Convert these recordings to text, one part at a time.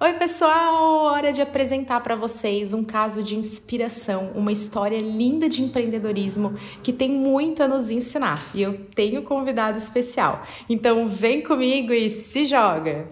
Oi, pessoal! Hora de apresentar para vocês um caso de inspiração, uma história linda de empreendedorismo que tem muito a nos ensinar. E eu tenho convidado especial. Então, vem comigo e se joga!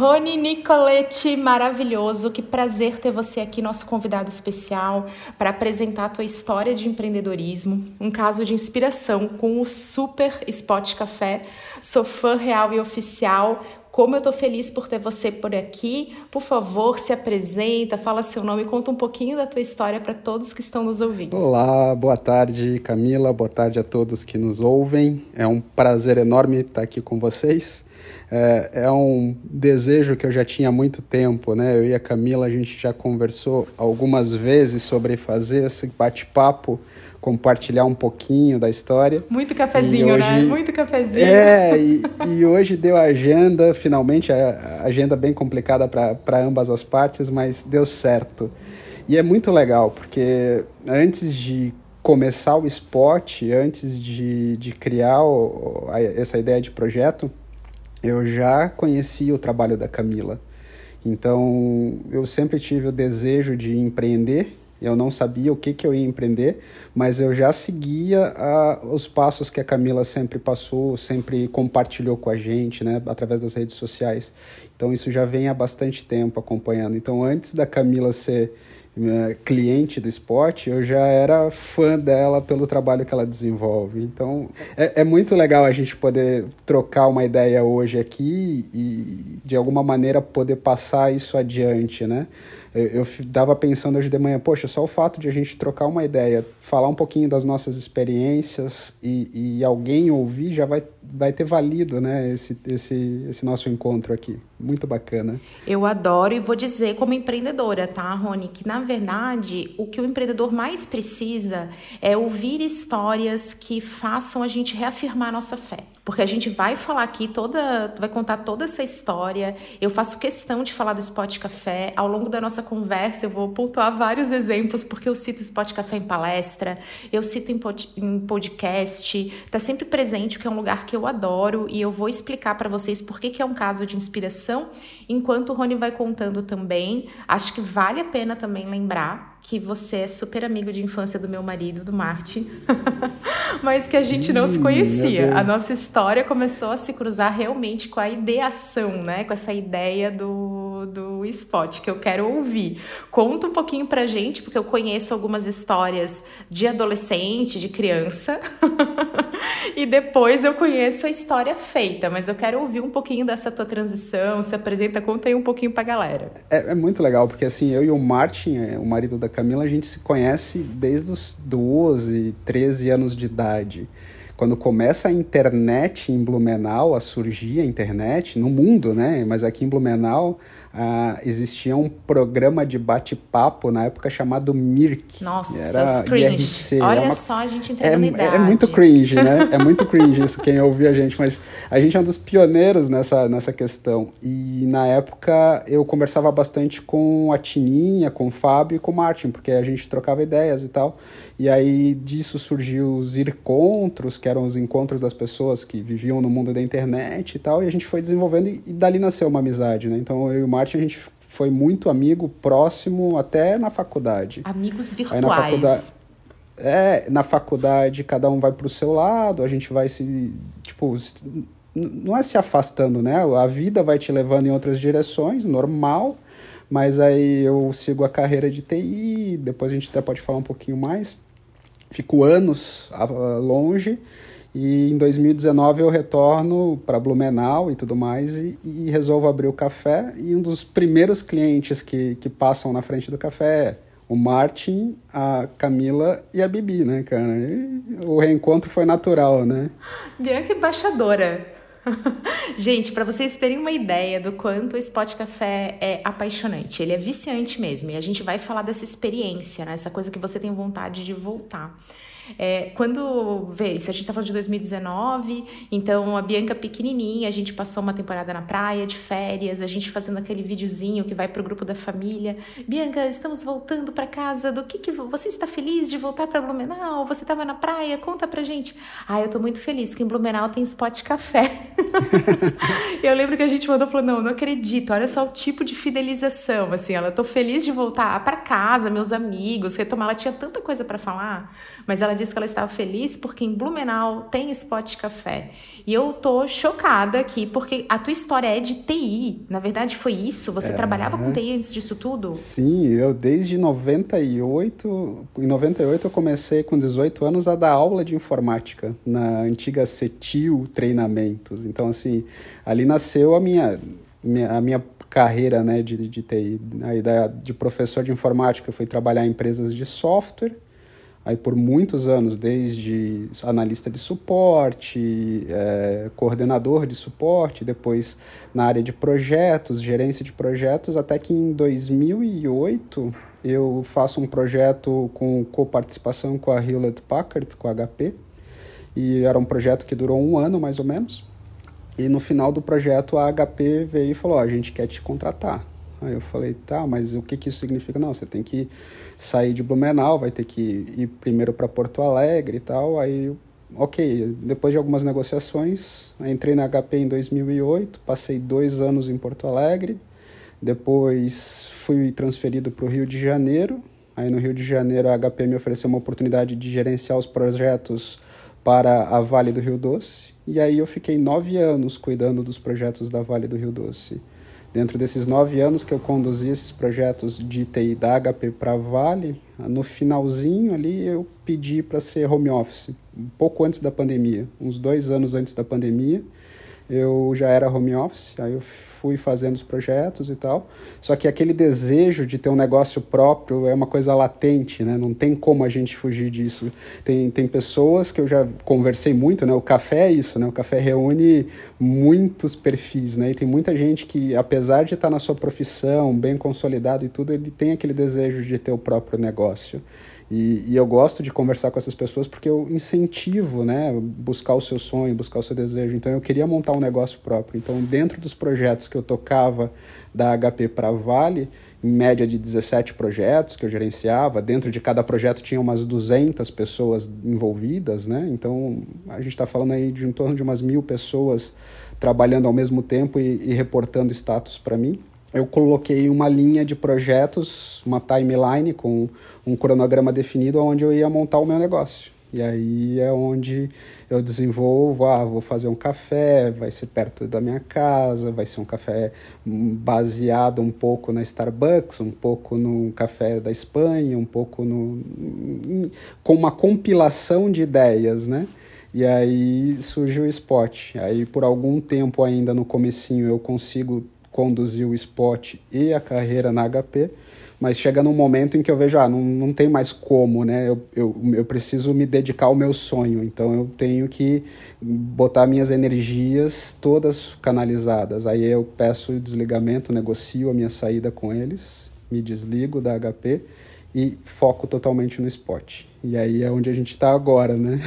Rony Nicoletti, maravilhoso, que prazer ter você aqui, nosso convidado especial, para apresentar a tua história de empreendedorismo, um caso de inspiração com o Super Spot Café. Sou fã real e oficial. Como eu tô feliz por ter você por aqui. Por favor, se apresenta, fala seu nome, conta um pouquinho da tua história para todos que estão nos ouvindo. Olá, boa tarde, Camila. Boa tarde a todos que nos ouvem. É um prazer enorme estar aqui com vocês é, é, um desejo que eu já tinha há muito tempo, né? Eu e a Camila, a gente já conversou algumas vezes sobre fazer esse bate-papo, compartilhar um pouquinho da história. Muito cafezinho, né? hoje... né? Muito cafezinho. É, e, e hoje deu agenda, finalmente, a agenda bem complicada para ambas as partes, mas deu certo. E é muito legal, porque antes de começar o spot, antes de, de criar o, essa ideia de projeto, eu já conhecia o trabalho da Camila. Então, eu sempre tive o desejo de empreender. Eu não sabia o que, que eu ia empreender, mas eu já seguia a, os passos que a Camila sempre passou, sempre compartilhou com a gente, né, através das redes sociais. Então, isso já vem há bastante tempo acompanhando. Então, antes da Camila ser cliente do esporte, eu já era fã dela pelo trabalho que ela desenvolve. Então, é, é, muito legal a gente poder trocar uma ideia hoje aqui e, de alguma maneira, poder passar isso adiante, né? Eu, dava pensando hoje de manhã, poxa, só o fato de a gente trocar uma ideia, falar um pouquinho das nossas experiências e, e alguém ouvir já vai, vai ter valido, né, esse, esse, esse nosso encontro aqui. Muito bacana. Eu adoro e vou dizer como empreendedora, tá, Rony, que na verdade o que o empreendedor mais precisa é ouvir histórias que façam a gente reafirmar nossa fé porque a gente vai falar aqui toda, vai contar toda essa história. Eu faço questão de falar do Spot Café. Ao longo da nossa conversa, eu vou pontuar vários exemplos, porque eu cito Spot Café em palestra, eu cito em, pod, em podcast, tá sempre presente, porque é um lugar que eu adoro e eu vou explicar para vocês por que, que é um caso de inspiração, enquanto o Rony vai contando também. Acho que vale a pena também lembrar que você é super amigo de infância do meu marido, do Martin, mas que a gente Sim, não se conhecia. A nossa história começou a se cruzar realmente com a ideação, né? Com essa ideia do, do spot que eu quero ouvir. Conta um pouquinho pra gente, porque eu conheço algumas histórias de adolescente, de criança, e depois eu conheço a história feita, mas eu quero ouvir um pouquinho dessa tua transição, se apresenta, conta aí um pouquinho pra galera. É, é muito legal, porque assim, eu e o Martin, é, o marido da Camila, a gente se conhece desde os 12, 13 anos de idade. Quando começa a internet em Blumenau a surgir, a internet no mundo, né? Mas aqui em Blumenau, ah, existia um programa de bate-papo na época chamado Mirk. Nossa, era cringe. IRC. É Olha é uma... só, a gente entendendo é, é, é muito cringe, né? É muito cringe isso, quem ouviu a gente. Mas a gente é um dos pioneiros nessa, nessa questão. E na época eu conversava bastante com a Tininha, com o Fábio e com o Martin, porque a gente trocava ideias e tal. E aí disso surgiu os encontros, que eram os encontros das pessoas que viviam no mundo da internet e tal. E a gente foi desenvolvendo e, e dali nasceu uma amizade, né? Então eu e o Martin, a gente foi muito amigo, próximo, até na faculdade. Amigos virtuais. Na faculdade, é, na faculdade cada um vai pro seu lado, a gente vai se, tipo, não é se afastando, né? A vida vai te levando em outras direções, normal, mas aí eu sigo a carreira de TI, depois a gente até pode falar um pouquinho mais. Fico anos longe, e em 2019 eu retorno para Blumenau e tudo mais e, e, resolvo abrir o café. E um dos primeiros clientes que, que passam na frente do café é o Martin, a Camila e a Bibi, né, cara? E o reencontro foi natural, né? Bianca embaixadora. Gente, para vocês terem uma ideia do quanto o Spot Café é apaixonante, ele é viciante mesmo. E a gente vai falar dessa experiência, né? Essa coisa que você tem vontade de voltar. É, quando vê, se a gente tá falando de 2019, então a Bianca pequenininha, a gente passou uma temporada na praia, de férias, a gente fazendo aquele videozinho que vai pro grupo da família. Bianca, estamos voltando para casa, do que que você está feliz de voltar para Blumenau? Você estava na praia? Conta pra gente. Ah, eu tô muito feliz que em Blumenau tem spot café. eu lembro que a gente mandou falou: "Não, não acredito. Olha só o tipo de fidelização, assim, ela tô feliz de voltar para casa, meus amigos, retomar, ela tinha tanta coisa para falar, mas ela disse que ela estava feliz porque em Blumenau tem spot café. E eu tô chocada aqui porque a tua história é de TI. Na verdade foi isso? Você é... trabalhava com TI antes disso tudo? Sim, eu desde 98, em 98 eu comecei com 18 anos a dar aula de informática na antiga CETIL Treinamentos. Então assim, ali nasceu a minha a minha carreira né, de, de TI. A ideia de professor de informática, eu fui trabalhar em empresas de software, aí por muitos anos, desde analista de suporte, é, coordenador de suporte, depois na área de projetos, gerência de projetos, até que em 2008 eu faço um projeto com coparticipação com a Hewlett Packard, com a HP, e era um projeto que durou um ano mais ou menos. E no final do projeto a HP veio e falou: oh, a gente quer te contratar. Aí eu falei: tá, mas o que, que isso significa? Não, você tem que sair de Blumenau, vai ter que ir primeiro para Porto Alegre e tal. Aí, ok, depois de algumas negociações, entrei na HP em 2008, passei dois anos em Porto Alegre. Depois fui transferido para o Rio de Janeiro. Aí no Rio de Janeiro a HP me ofereceu uma oportunidade de gerenciar os projetos para a Vale do Rio Doce. E aí eu fiquei nove anos cuidando dos projetos da Vale do Rio Doce. Dentro desses nove anos que eu conduzi esses projetos de TI da HP para Vale, no finalzinho ali eu pedi para ser home office, um pouco antes da pandemia, uns dois anos antes da pandemia eu já era home office, aí eu fui fazendo os projetos e tal. Só que aquele desejo de ter um negócio próprio é uma coisa latente, né? Não tem como a gente fugir disso. Tem, tem pessoas que eu já conversei muito, né? O café é isso, né? O café reúne muitos perfis, né? E tem muita gente que, apesar de estar na sua profissão, bem consolidado e tudo, ele tem aquele desejo de ter o próprio negócio. E, e, eu gosto de conversar com essas pessoas porque eu incentivo, né, buscar o seu sonho, buscar o seu desejo. Então eu queria montar um negócio próprio. Então dentro dos projetos que eu tocava da HP para Vale, em média de 17 projetos que eu gerenciava, dentro de cada projeto tinha umas 200 pessoas envolvidas, né? Então a gente está falando aí de em torno de umas mil pessoas trabalhando ao mesmo tempo e, e reportando status para mim eu coloquei uma linha de projetos, uma timeline com um cronograma definido onde eu ia montar o meu negócio. E aí é onde eu desenvolvo, ah, vou fazer um café, vai ser perto da minha casa, vai ser um café baseado um pouco na Starbucks, um pouco no café da Espanha, um pouco no com uma compilação de ideias, né? E aí surge o spot. Aí por algum tempo ainda no comecinho eu consigo conduzir o esporte e a carreira na HP, mas chega num momento em que eu vejo, ah, não, não tem mais como, né? Eu, eu, eu preciso me dedicar ao meu sonho, então eu tenho que botar minhas energias todas canalizadas. Aí eu peço o desligamento, negocio a minha saída com eles, me desligo da HP e foco totalmente no esporte. E aí é onde a gente está agora, né?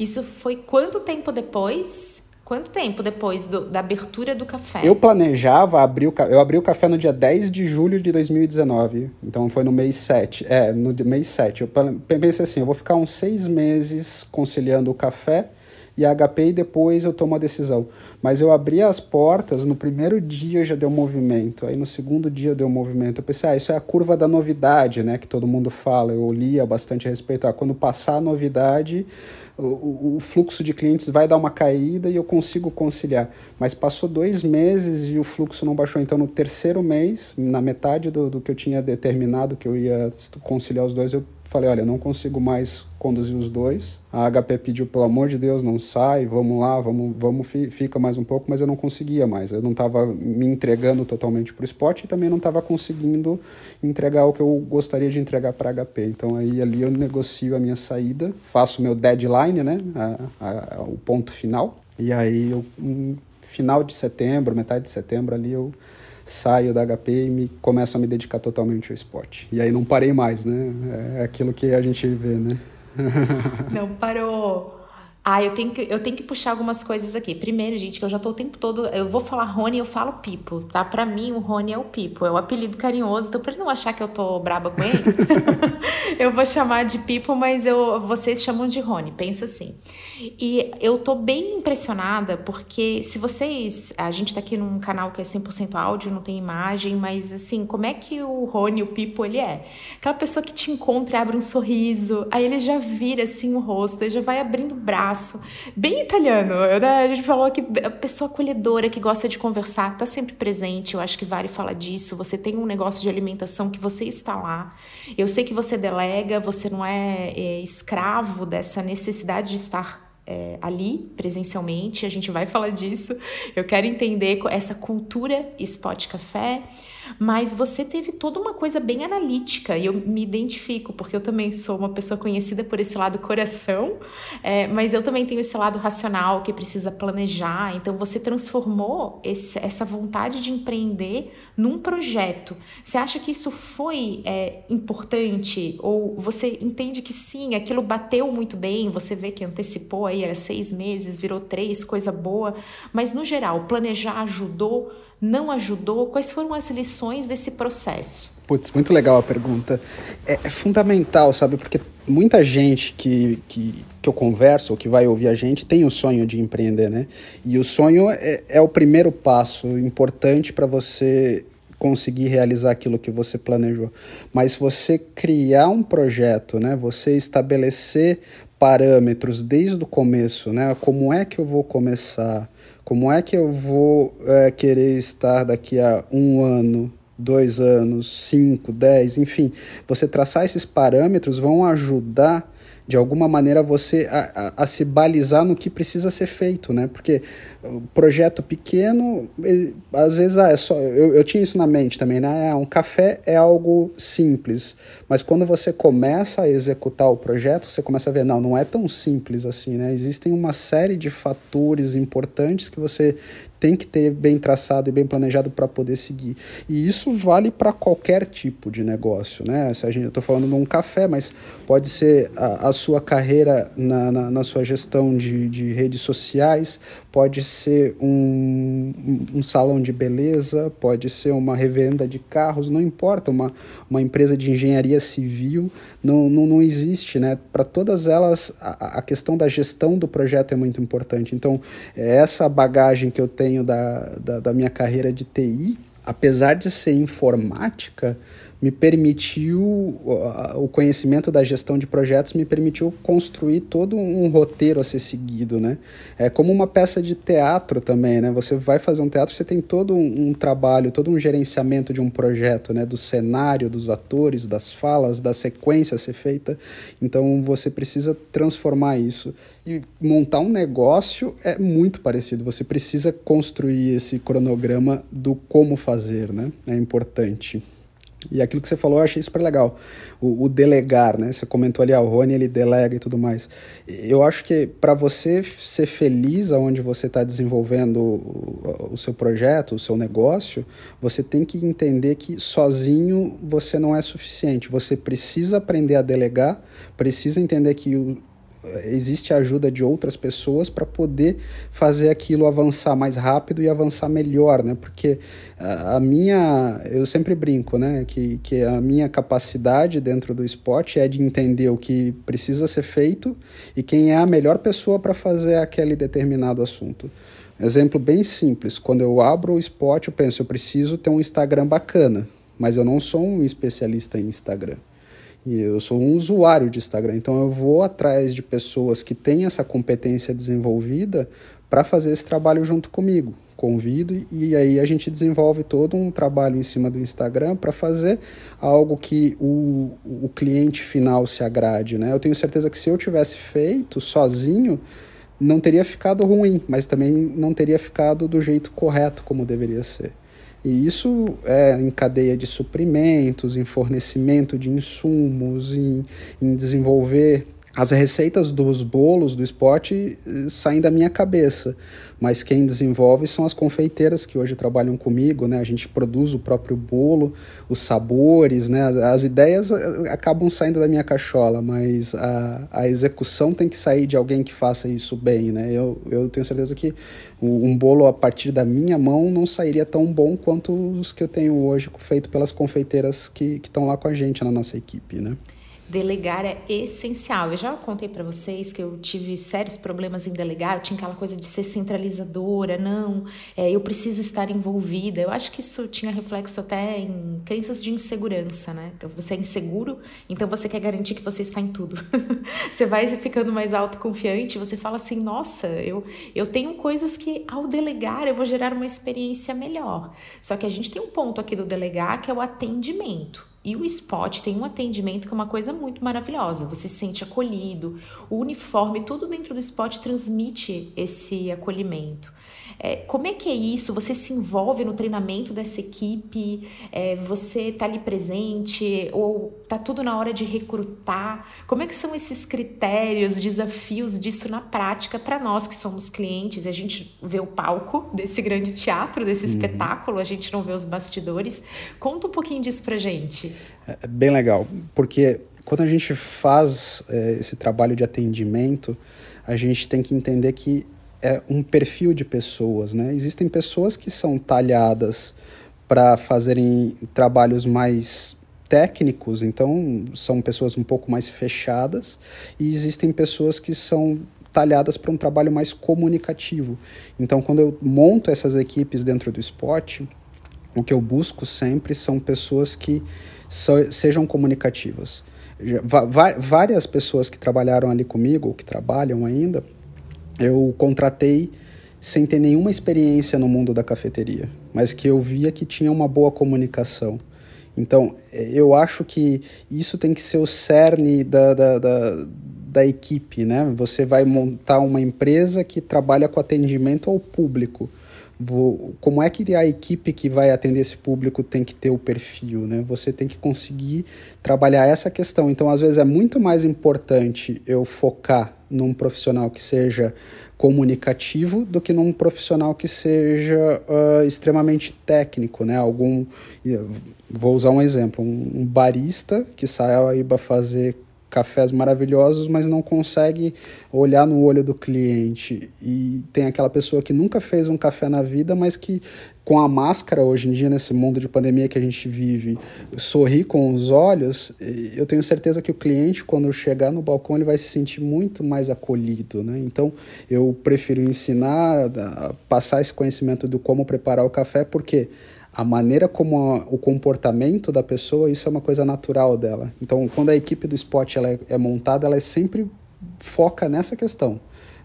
Isso foi quanto tempo depois? Quanto tempo depois do, da abertura do café? Eu planejava abrir o eu abri o café no dia 10 de julho de 2019. Então foi no mês 7. É, no mês 7. Eu pensei assim, eu vou ficar uns seis meses conciliando o café e a HP e depois eu tomo a decisão. Mas eu abri as portas, no primeiro dia já deu movimento, aí no segundo dia deu movimento. Eu pensei, ah, isso é a curva da novidade, né, que todo mundo fala. Eu lia bastante a respeito. Ah, quando passar a novidade, o, o, fluxo de clientes vai dar uma caída e eu consigo conciliar. Mas passou dois meses e o fluxo não baixou. Então, no terceiro mês, na metade do, do que eu tinha determinado que eu ia conciliar os dois, eu falei, olha, não consigo mais conduzir os dois. A HP pediu, pelo amor de Deus, não sai, vamos lá, vamos, vamos fica mais um pouco, mas eu não conseguia mais. Eu não estava me entregando totalmente para o esporte e também não estava conseguindo entregar o que eu gostaria de entregar para a HP. Então aí ali eu negocio a minha saída, faço o meu deadline, né, a, a, o ponto final. E aí eu, um, final de setembro, metade de setembro ali eu saio da HP e me começo a me dedicar totalmente ao esporte. E aí não parei mais, né? É aquilo que a gente vê, né? Não parou. Ah, eu tenho, que, eu tenho que puxar algumas coisas aqui. Primeiro, gente, que eu já tô o tempo todo. Eu vou falar Rony, eu falo Pipo, tá? Pra mim, o Rony é o Pipo. É o apelido carinhoso. Então, pra ele não achar que eu tô braba com ele, eu vou chamar de Pipo, mas eu, vocês chamam de Rony. Pensa assim. E eu tô bem impressionada porque, se vocês. A gente tá aqui num canal que é 100% áudio, não tem imagem, mas assim, como é que o Rony, o Pipo, ele é? Aquela pessoa que te encontra e abre um sorriso, aí ele já vira assim o rosto, ele já vai abrindo o braço. Bem italiano, né? A gente falou que a pessoa acolhedora que gosta de conversar, tá sempre presente. Eu acho que vale falar disso. Você tem um negócio de alimentação que você está lá. Eu sei que você delega, você não é, é escravo dessa necessidade de estar é, ali presencialmente, a gente vai falar disso. Eu quero entender essa cultura Spot Café mas você teve toda uma coisa bem analítica e eu me identifico, porque eu também sou uma pessoa conhecida por esse lado coração, é, mas eu também tenho esse lado racional que precisa planejar. Então você transformou esse, essa vontade de empreender num projeto. Você acha que isso foi é, importante? Ou você entende que sim, aquilo bateu muito bem, você vê que antecipou aí, era seis meses, virou três, coisa boa, mas no geral, planejar ajudou? não ajudou? Quais foram as lições desse processo? Putz, muito legal a pergunta. É, é, fundamental, sabe? Porque muita gente que, que, que eu converso ou que vai ouvir a gente tem o sonho de empreender, né? E o sonho é, é o primeiro passo importante para você conseguir realizar aquilo que você planejou. Mas você criar um projeto, né? Você estabelecer parâmetros desde o começo, né? Como é que eu vou começar? Como é que eu vou é, querer estar daqui a um ano, dois anos, cinco, dez, enfim? Você traçar esses parâmetros vão ajudar de alguma maneira você a, a, a, se balizar no que precisa ser feito, né? Porque o projeto pequeno, às vezes ah, é só. Eu, eu tinha isso na mente também, né? Ah, um café é algo simples, mas quando você começa a executar o projeto, você começa a ver, não, não é tão simples assim, né? Existem uma série de fatores importantes que você tem que ter bem traçado e bem planejado para poder seguir. E isso vale para qualquer tipo de negócio, né? Se a gente, eu estou falando de um café, mas pode ser a, a sua carreira na, na, na, sua gestão de, de redes sociais, pode ser um, um salão de beleza, pode ser uma revenda de carros, não importa, uma, uma empresa de engenharia civil, não, não, não existe, né? Para todas elas, a, a questão da gestão do projeto é muito importante. Então, é essa bagagem que eu tenho da, da, da minha carreira de TI, apesar de ser informática, me permitiu, o conhecimento da gestão de projetos me permitiu construir todo um roteiro a ser seguido, né? É como uma peça de teatro também, né? Você vai fazer um teatro, você tem todo um, um trabalho, todo um gerenciamento de um projeto, né? Do cenário, dos atores, das falas, da sequência a ser feita. Então você precisa transformar isso. E montar um negócio é muito parecido. Você precisa construir esse cronograma do como fazer, né? É importante. E aquilo que você falou, eu achei super legal. O, o delegar, né? Você comentou ali, ah, o Rony, ele delega e tudo mais. Eu acho que para você ser feliz aonde você está desenvolvendo o, o, seu projeto, o seu negócio, você tem que entender que sozinho você não é suficiente. Você precisa aprender a delegar, precisa entender que o, existe a ajuda de outras pessoas para poder fazer aquilo avançar mais rápido e avançar melhor, né? Porque a, a, minha, eu sempre brinco, né? Que, que a minha capacidade dentro do esporte é de entender o que precisa ser feito e quem é a melhor pessoa para fazer aquele determinado assunto. Exemplo bem simples: quando eu abro o esporte, eu penso, eu preciso ter um Instagram bacana, mas eu não sou um especialista em Instagram. E eu sou um usuário de Instagram, então eu vou atrás de pessoas que têm essa competência desenvolvida para fazer esse trabalho junto comigo. Convido e aí a gente desenvolve todo um trabalho em cima do Instagram para fazer algo que o, o cliente final se agrade. Né? Eu tenho certeza que se eu tivesse feito sozinho, não teria ficado ruim, mas também não teria ficado do jeito correto como deveria ser. E isso é em cadeia de suprimentos, em fornecimento de insumos, em, em desenvolver as receitas dos bolos do spot eh, saem da minha cabeça, mas quem desenvolve são as confeiteiras que hoje trabalham comigo, né? A gente produz o próprio bolo, os sabores, né? As ideias eh, acabam saindo da minha cachola, mas a, a execução tem que sair de alguém que faça isso bem, né? Eu, eu tenho certeza que um bolo a partir da minha mão não sairia tão bom quanto os que eu tenho hoje feito pelas confeiteiras que estão lá com a gente na nossa equipe, né? Delegar é essencial. Eu já contei para vocês que eu tive sérios problemas em delegar. Eu tinha aquela coisa de ser centralizadora, não, é, eu preciso estar envolvida. Eu acho que isso tinha reflexo até em crenças de insegurança, né? Você é inseguro, então você quer garantir que você está em tudo. você vai ficando mais autoconfiante, você fala assim: nossa, eu, eu tenho coisas que ao delegar eu vou gerar uma experiência melhor. Só que a gente tem um ponto aqui do delegar que é o atendimento. E o spot tem um atendimento que é uma coisa muito maravilhosa. Você se sente acolhido, o uniforme, tudo dentro do spot transmite esse acolhimento. É, como é que é isso? Você se envolve no treinamento dessa equipe? É, você está ali presente? Ou está tudo na hora de recrutar? Como é que são esses critérios, desafios disso na prática para nós que somos clientes? A gente vê o palco desse grande teatro, desse uhum. espetáculo, a gente não vê os bastidores. Conta um pouquinho disso para gente. É, é bem legal, porque quando a gente faz é, esse trabalho de atendimento, a gente tem que entender que é um perfil de pessoas, né? Existem pessoas que são talhadas para fazerem trabalhos mais técnicos, então são pessoas um pouco mais fechadas, e existem pessoas que são talhadas para um trabalho mais comunicativo. Então, quando eu monto essas equipes dentro do esporte, o que eu busco sempre são pessoas que so, sejam comunicativas. várias pessoas que trabalharam ali comigo, ou que trabalham ainda, eu contratei sem ter nenhuma experiência no mundo da cafeteria, mas que eu via que tinha uma boa comunicação. Então, eu acho que isso tem que ser o cerne da, da, da, da equipe, né? Você vai montar uma empresa que trabalha com atendimento ao público vou, como é que a equipe que vai atender esse público tem que ter o perfil, né? Você tem que conseguir trabalhar essa questão. Então, às vezes é muito mais importante eu focar num profissional que seja comunicativo do que num profissional que seja uh, extremamente técnico, né? Algum, vou usar um exemplo, um, um barista que sai aí para fazer cafés maravilhosos, mas não consegue olhar no olho do cliente. E tem aquela pessoa que nunca fez um café na vida, mas que com a máscara hoje em dia, nesse mundo de pandemia que a gente vive, sorri com os olhos, eu tenho certeza que o cliente, quando chegar no balcão, ele vai se sentir muito mais acolhido. Né? Então, eu prefiro ensinar, passar esse conhecimento do como preparar o café, porque a maneira como a, o comportamento da pessoa, isso é uma coisa natural dela. Então, quando a equipe do esporte ela é, é montada, ela é sempre foca nessa questão.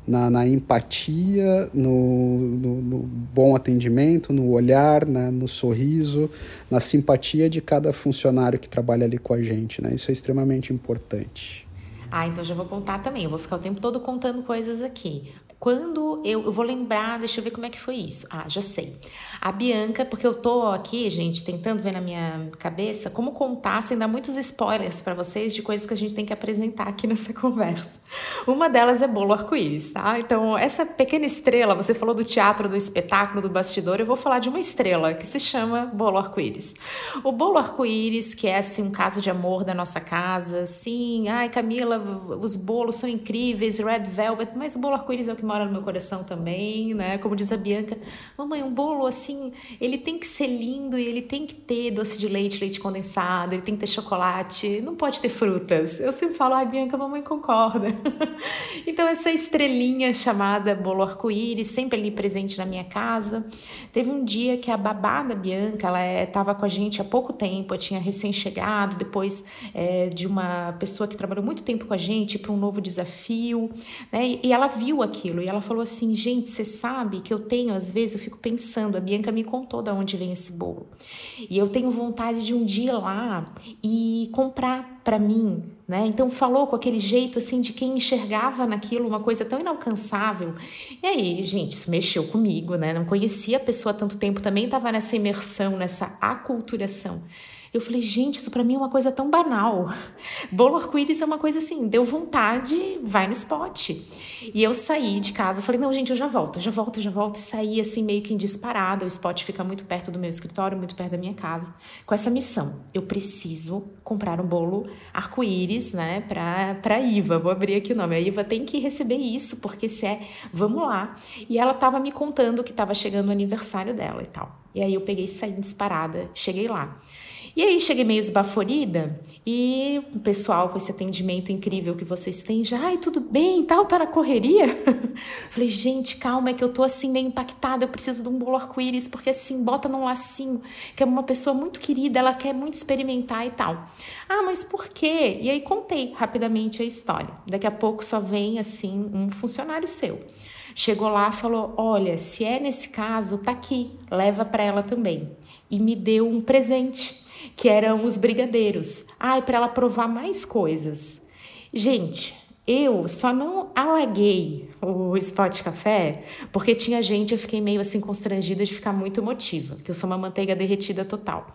Na, na empatia, no, no, no, bom atendimento, no olhar, né, no sorriso, na simpatia de cada funcionário que trabalha ali com a gente. Né? Isso é extremamente importante. Ah, então já vou contar também. Eu vou ficar o tempo todo contando coisas aqui. Quando eu, eu vou lembrar, deixa eu ver como é que foi isso. Ah, já sei. A Bianca, porque eu tô aqui, gente, tentando ver na minha cabeça como contar sem dar muitos spoilers para vocês de coisas que a gente tem que apresentar aqui nessa conversa. Uma delas é bolo arco-íris, tá? Então, essa pequena estrela, você falou do teatro, do espetáculo, do bastidor, eu vou falar de uma estrela que se chama bolo arco-íris. O bolo arco-íris, que é assim um caso de amor da nossa casa, sim, ai Camila, os bolos são incríveis, red velvet, mas o bolo arco-íris é o que mora no meu coração também, né? Como diz a Bianca, mamãe, um bolo assim, ele tem que ser lindo e ele tem que ter doce de leite, leite condensado, ele tem que ter chocolate, não pode ter frutas. Eu sempre falo, ai, Bianca, mamãe concorda. então, essa estrelinha chamada bolo arco-íris, sempre ali presente na minha casa. Teve um dia que a babá da Bianca, ela estava é, com a gente há pouco tempo, eu tinha recém-chegado, depois é, de uma pessoa que trabalhou muito tempo com a gente para um novo desafio, né? E ela viu aquilo aquilo. E ela falou assim: gente, você sabe que eu tenho, às vezes, eu fico pensando, a Bianca me contou de onde vem esse bolo. E eu tenho vontade de um dia ir lá e comprar para mim, né? Então falou com aquele jeito assim de quem enxergava naquilo uma coisa tão inalcançável. E aí, gente, isso mexeu comigo, né? Não conhecia a pessoa há tanto tempo, também estava nessa imersão, nessa aculturação. Eu falei, gente, isso para mim é uma coisa tão banal. Bolo arco-íris é uma coisa assim, deu vontade, vai no spot. E eu saí de casa, falei, não, gente, eu já volto, já volto, já volto. E saí assim, meio que em disparada. O spot fica muito perto do meu escritório, muito perto da minha casa. Com essa missão, eu preciso comprar um bolo arco-íris, né, pra, pra Iva. Vou abrir aqui o nome. A Iva tem que receber isso, porque se é, vamos lá. E ela tava me contando que tava chegando o aniversário dela e tal. E aí eu peguei e saí disparada, cheguei lá. E aí cheguei meio esbaforida e o pessoal com esse atendimento incrível que vocês têm já, ai, tudo bem, tal, tá na correria? Falei, gente, calma, é que eu tô assim meio impactada, eu preciso de um bolo arco-íris, porque assim, bota num lacinho, que é uma pessoa muito querida, ela quer muito experimentar e tal. Ah, mas por quê? E aí contei rapidamente a história. Daqui a pouco só vem assim um funcionário seu. Chegou lá, falou: "Olha, se é nesse caso, tá aqui, leva para ela também". E me deu um presente que eram os brigadeiros. Ai, para ela provar mais coisas. Gente, eu só não alaguei o Spot Café porque tinha gente, eu fiquei meio assim constrangida de ficar muito emotiva, que eu sou uma manteiga derretida total.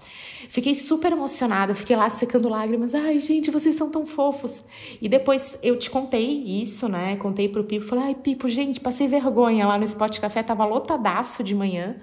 Fiquei super emocionada, fiquei lá secando lágrimas. Ai, gente, vocês são tão fofos. E depois eu te contei isso, né? Contei pro Pipo, falei: "Ai, Pipo, gente, passei vergonha lá no Spot Café, tava lotadaço de manhã,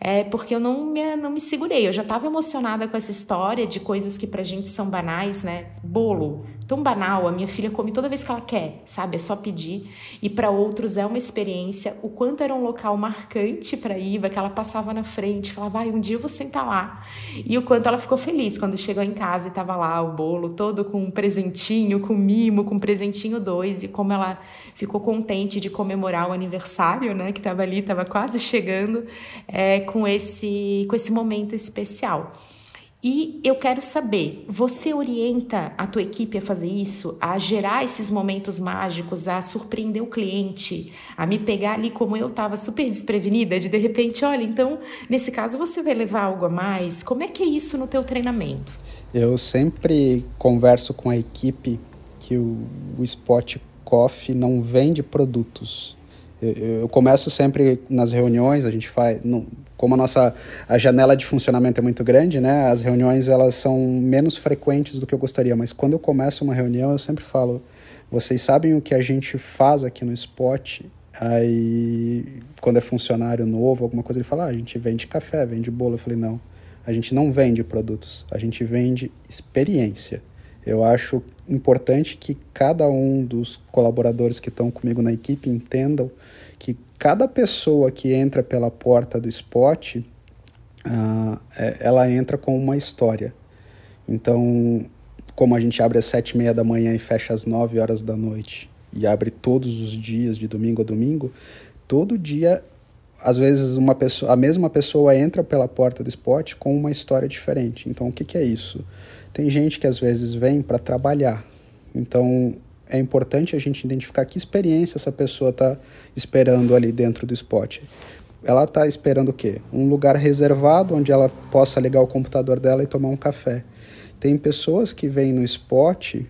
é porque eu não me, não me segurei. Eu já tava emocionada com essa história de coisas que pra gente são banais, né? Bolo, tão banal, a minha filha come toda vez que ela quer, sabe? É só pedir. E para outros é uma experiência. O quanto era um local marcante para Iva, que ela passava na frente, falava, vai, um dia eu vou sentar lá. E o quanto ela ficou feliz quando chegou em casa e tava lá o bolo todo com um presentinho, com mimo, com um presentinho dois, e como ela ficou contente de comemorar o aniversário, né? Que tava ali, tava quase chegando, é, com esse com esse momento especial. E eu quero saber, você orienta a tua equipe a fazer isso, a gerar esses momentos mágicos, a surpreender o cliente, a me pegar ali como eu estava super desprevenida, de de repente, olha, então nesse caso você vai levar algo a mais. Como é que é isso no teu treinamento? Eu sempre converso com a equipe que o, o Spot Coffee não vende produtos. Eu, começo sempre nas reuniões, a gente faz, como a nossa a janela de funcionamento é muito grande, né? As reuniões elas são menos frequentes do que eu gostaria, mas quando eu começo uma reunião eu sempre falo, vocês sabem o que a gente faz aqui no Spot? Aí quando é funcionário novo, alguma coisa ele fala, ah, a gente vende café, vende bolo. Eu falei, não, a gente não vende produtos, a gente vende experiência. Eu acho importante que cada um dos colaboradores que estão comigo na equipe entendam que cada pessoa que entra pela porta do spot, uh, ela entra com uma história. Então, como a gente abre às sete e meia da manhã e fecha às nove horas da noite, e abre todos os dias, de domingo a domingo, todo dia, às vezes, uma pessoa, a mesma pessoa entra pela porta do spot com uma história diferente. Então, o que, que é isso? Tem gente que às vezes vem para trabalhar. Então, é importante a gente identificar que experiência essa pessoa está esperando ali dentro do spot. Ela está esperando o quê? Um lugar reservado onde ela possa ligar o computador dela e tomar um café. Tem pessoas que vêm no spot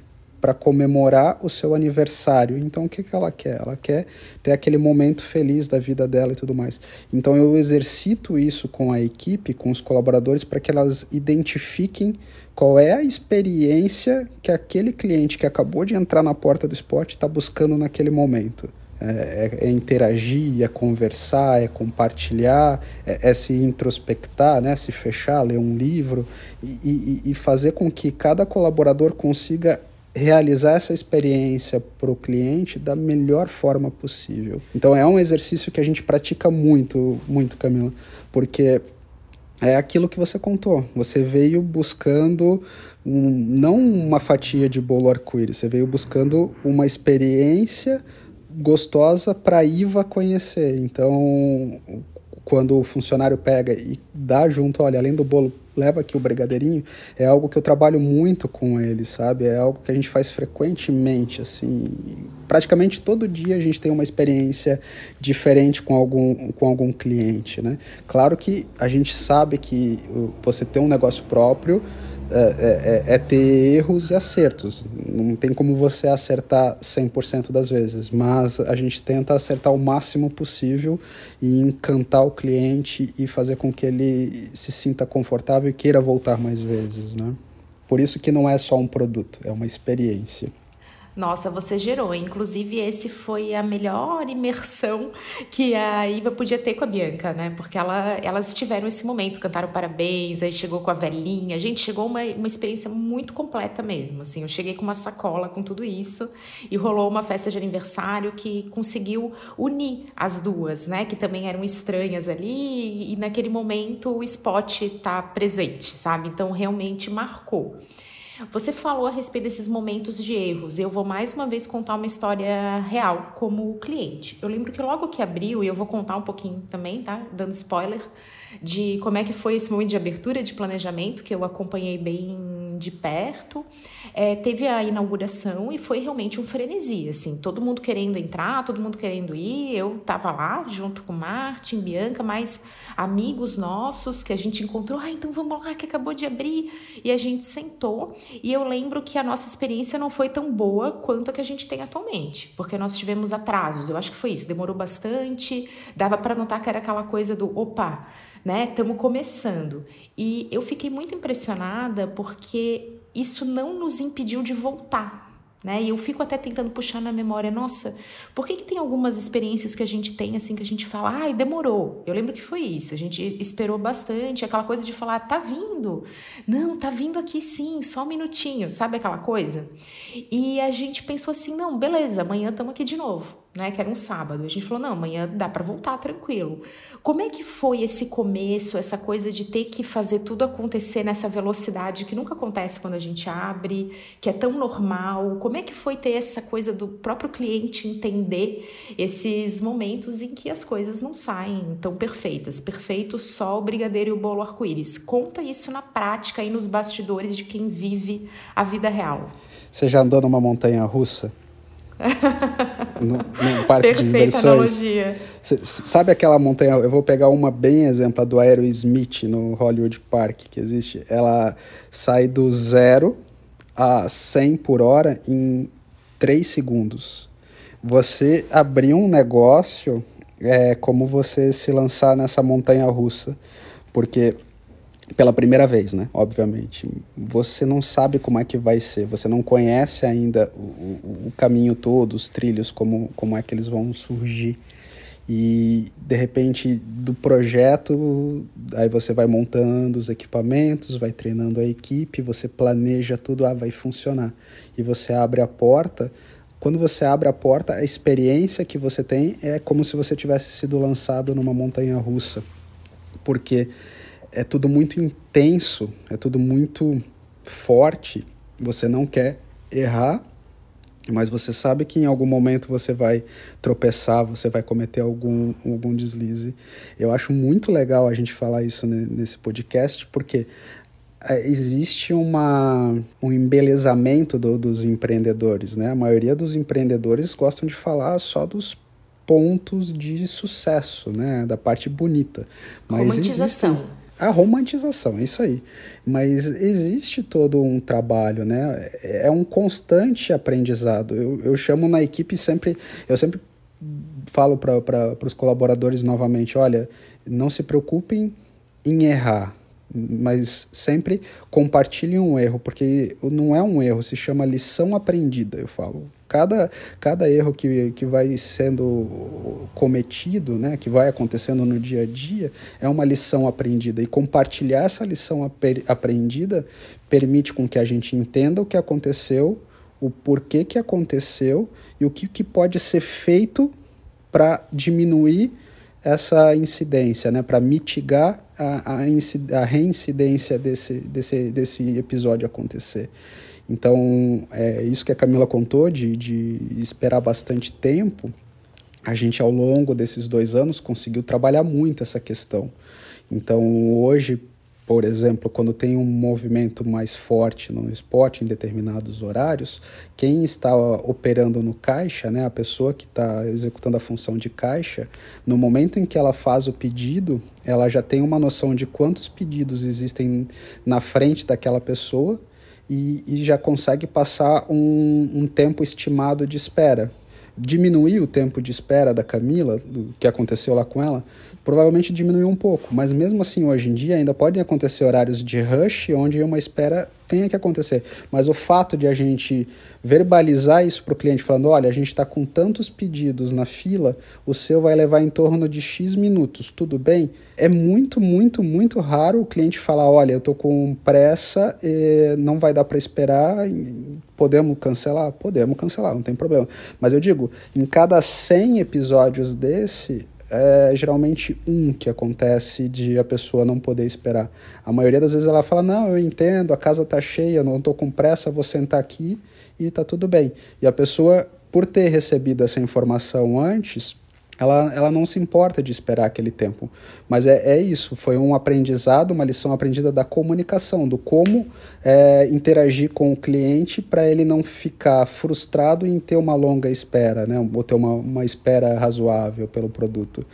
para comemorar o seu aniversário. Então, o que, que ela quer? Ela quer ter aquele momento feliz da vida dela e tudo mais. Então, eu exercito isso com a equipe, com os colaboradores, para que elas identifiquem qual é a experiência que aquele cliente que acabou de entrar na porta do esporte está buscando naquele momento. É, é, é, interagir, é conversar, é compartilhar, é, é, se introspectar, né? se fechar, ler um livro e, e, e fazer com que cada colaborador consiga realizar essa experiência para o cliente da melhor forma possível. Então é um exercício que a gente pratica muito, muito, Camila, porque é aquilo que você contou. Você veio buscando um, não uma fatia de bolo arco-íris, você veio buscando uma experiência gostosa para a Iva conhecer. Então, quando o funcionário pega e dá junto, olha, além do bolo, leva aqui o brigadeirinho, é algo que eu trabalho muito com ele, sabe? É algo que a gente faz frequentemente, assim. Praticamente todo dia a gente tem uma experiência diferente com algum, com algum cliente, né? Claro que a gente sabe que você ter um negócio próprio é, é, é, ter erros e acertos. Não tem como você acertar 100% das vezes, mas a gente tenta acertar o máximo possível e encantar o cliente e fazer com que ele se sinta confortável e queira voltar mais vezes, né? Por isso que não é só um produto, é uma experiência. Nossa, você gerou. Inclusive, esse foi a melhor imersão que a Iva podia ter com a Bianca, né? Porque ela, elas tiveram esse momento, cantaram parabéns, aí chegou com a velhinha. Gente, chegou uma, uma experiência muito completa mesmo. Assim, eu cheguei com uma sacola com tudo isso e rolou uma festa de aniversário que conseguiu unir as duas, né? Que também eram estranhas ali e naquele momento o spot tá presente, sabe? Então realmente marcou. Você falou a respeito desses momentos de erros. Eu vou mais uma vez contar uma história real como cliente. Eu lembro que logo que abriu, e eu vou contar um pouquinho também, tá? Dando spoiler de como é que foi esse momento de abertura de planejamento que eu acompanhei bem de perto. É, teve a inauguração e foi realmente um frenesi, assim, todo mundo querendo entrar, todo mundo querendo ir. Eu tava lá junto com Martin, Bianca, mais amigos nossos que a gente encontrou. Ah, então vamos lá que acabou de abrir. E a gente sentou e eu lembro que a nossa experiência não foi tão boa quanto a que a gente tem atualmente, porque nós tivemos atrasos. Eu acho que foi isso, demorou bastante, dava para notar que era aquela coisa do opa, né? Estamos começando. E eu fiquei muito impressionada porque isso não nos impediu de voltar. Né? E eu fico até tentando puxar na memória, nossa, por que, que tem algumas experiências que a gente tem assim que a gente fala, ai, demorou. Eu lembro que foi isso, a gente esperou bastante, aquela coisa de falar, tá vindo. Não, tá vindo aqui sim, só um minutinho, sabe aquela coisa? E a gente pensou assim, não, beleza, amanhã estamos aqui de novo né, que era um sábado. A gente falou: não, amanhã dá para voltar tranquilo. Como é que foi esse começo, essa coisa de ter que fazer tudo acontecer nessa velocidade que nunca acontece quando a gente abre, que é tão normal? Como é que foi ter essa coisa do próprio cliente entender esses momentos em que as coisas não saem tão perfeitas? Perfeito só o brigadeiro e o bolo arco-íris. Conta isso na prática e nos bastidores de quem vive a vida real. Você já andou numa montanha russa? No, no parque Perfeita de diversões. analogia. C sabe aquela montanha? Eu vou pegar uma bem exemplo do Aerosmith no Hollywood Park que existe. Ela sai do zero a 100 por hora em 3 segundos. Você abrir um negócio é como você se lançar nessa montanha russa, porque pela primeira vez, né? Obviamente. Você não sabe como é que vai ser, você não conhece ainda o, o, caminho todo, os trilhos, como, como é que eles vão surgir. E de repente, do projeto, aí você vai montando os equipamentos, vai treinando a equipe, você planeja tudo, ah, vai funcionar. E você abre a porta. Quando você abre a porta, a experiência que você tem é como se você tivesse sido lançado numa montanha russa. Porque é tudo muito intenso, é tudo muito forte. Você não quer errar, mas você sabe que em algum momento você vai tropeçar, você vai cometer algum, algum deslize. Eu acho muito legal a gente falar isso nesse podcast, porque é, existe uma, um embelezamento do, dos empreendedores, né? A maioria dos empreendedores gostam de falar só dos pontos de sucesso, né? Da parte bonita. Mas Romantização. Existem a romantização, é isso aí. Mas existe todo um trabalho, né? É um constante aprendizado. Eu, eu chamo na equipe sempre, eu sempre falo para os colaboradores novamente, olha, não se preocupem em errar, mas sempre compartilhem um erro, porque não é um erro, se chama lição aprendida, eu falo. Cada, cada erro que, que vai sendo cometido, né, que vai acontecendo no dia a dia, é uma lição aprendida. E compartilhar essa lição aprendida permite com que a gente entenda o que aconteceu, o porquê que aconteceu e o que, que pode ser feito para diminuir essa incidência, né, para mitigar a, a, a, reincidência desse, desse, desse episódio acontecer. Então, é isso que a Camila contou, de, de esperar bastante tempo, a gente, ao longo desses dois anos, conseguiu trabalhar muito essa questão. Então, hoje, por exemplo, quando tem um movimento mais forte no spot em determinados horários, quem está operando no caixa, né, a pessoa que está executando a função de caixa, no momento em que ela faz o pedido, ela já tem uma noção de quantos pedidos existem na frente daquela pessoa e, e já consegue passar um, um tempo estimado de espera. Diminuir o tempo de espera da Camila, do que aconteceu lá com ela, provavelmente diminuiu um pouco. Mas mesmo assim, hoje em dia, ainda podem acontecer horários de rush onde uma espera tenha que acontecer. Mas o fato de a gente verbalizar isso para o cliente, falando: olha, a gente está com tantos pedidos na fila, o seu vai levar em torno de X minutos, tudo bem? É muito, muito, muito raro o cliente falar: olha, eu estou com pressa, não vai dar para esperar, podemos cancelar? Podemos cancelar, não tem problema. Mas eu digo, em cada 100 episódios desse, é geralmente um que acontece de a pessoa não poder esperar. A maioria das vezes ela fala: Não, eu entendo, a casa está cheia, não estou com pressa, vou sentar aqui e está tudo bem. E a pessoa, por ter recebido essa informação antes, ela, ela não se importa de esperar aquele tempo. Mas é, é isso, foi um aprendizado, uma lição aprendida da comunicação, do como é, interagir com o cliente para ele não ficar frustrado em ter uma longa espera, né? ou ter uma, uma espera razoável pelo produto.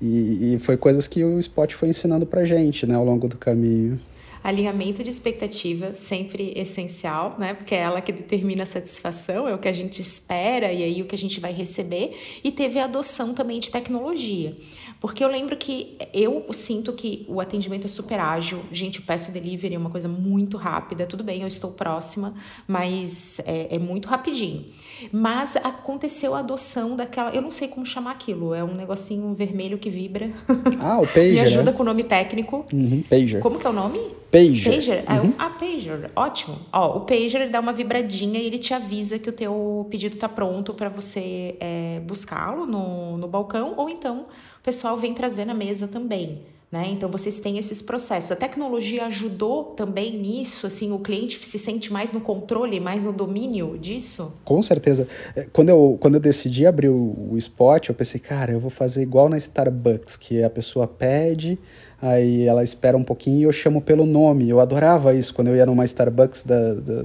E, e foi coisas que o Spot foi ensinando para gente né, ao longo do caminho. Alinhamento de expectativa, sempre essencial, né? Porque é ela que determina a satisfação, é o que a gente espera e aí o que a gente vai receber. E teve a adoção também de tecnologia. Porque eu lembro que eu sinto que o atendimento é super ágil. Gente, eu peço delivery, é uma coisa muito rápida. Tudo bem, eu estou próxima, mas é, é muito rapidinho. Mas aconteceu a adoção daquela. Eu não sei como chamar aquilo. É um negocinho vermelho que vibra. Ah, o pager. Me ajuda né? com o nome técnico. Uhum, pager. Como que é o nome? Pager. Pager? É uhum. Ah, pager. Ótimo. Ó, o pager dá uma vibradinha e ele te avisa que o teu pedido está pronto para você é, buscá-lo no, no balcão ou então o pessoal vem trazer na mesa também. Né? Então vocês têm esses processos. A tecnologia ajudou também nisso, assim, o cliente se sente mais no controle, mais no domínio disso? Com certeza. É, quando eu, quando eu decidi abrir o, o spot, eu pensei, cara, eu vou fazer igual na Starbucks, que a pessoa pede, aí ela espera um pouquinho e eu chamo pelo nome. Eu adorava isso quando eu ia numa Starbucks, da, da,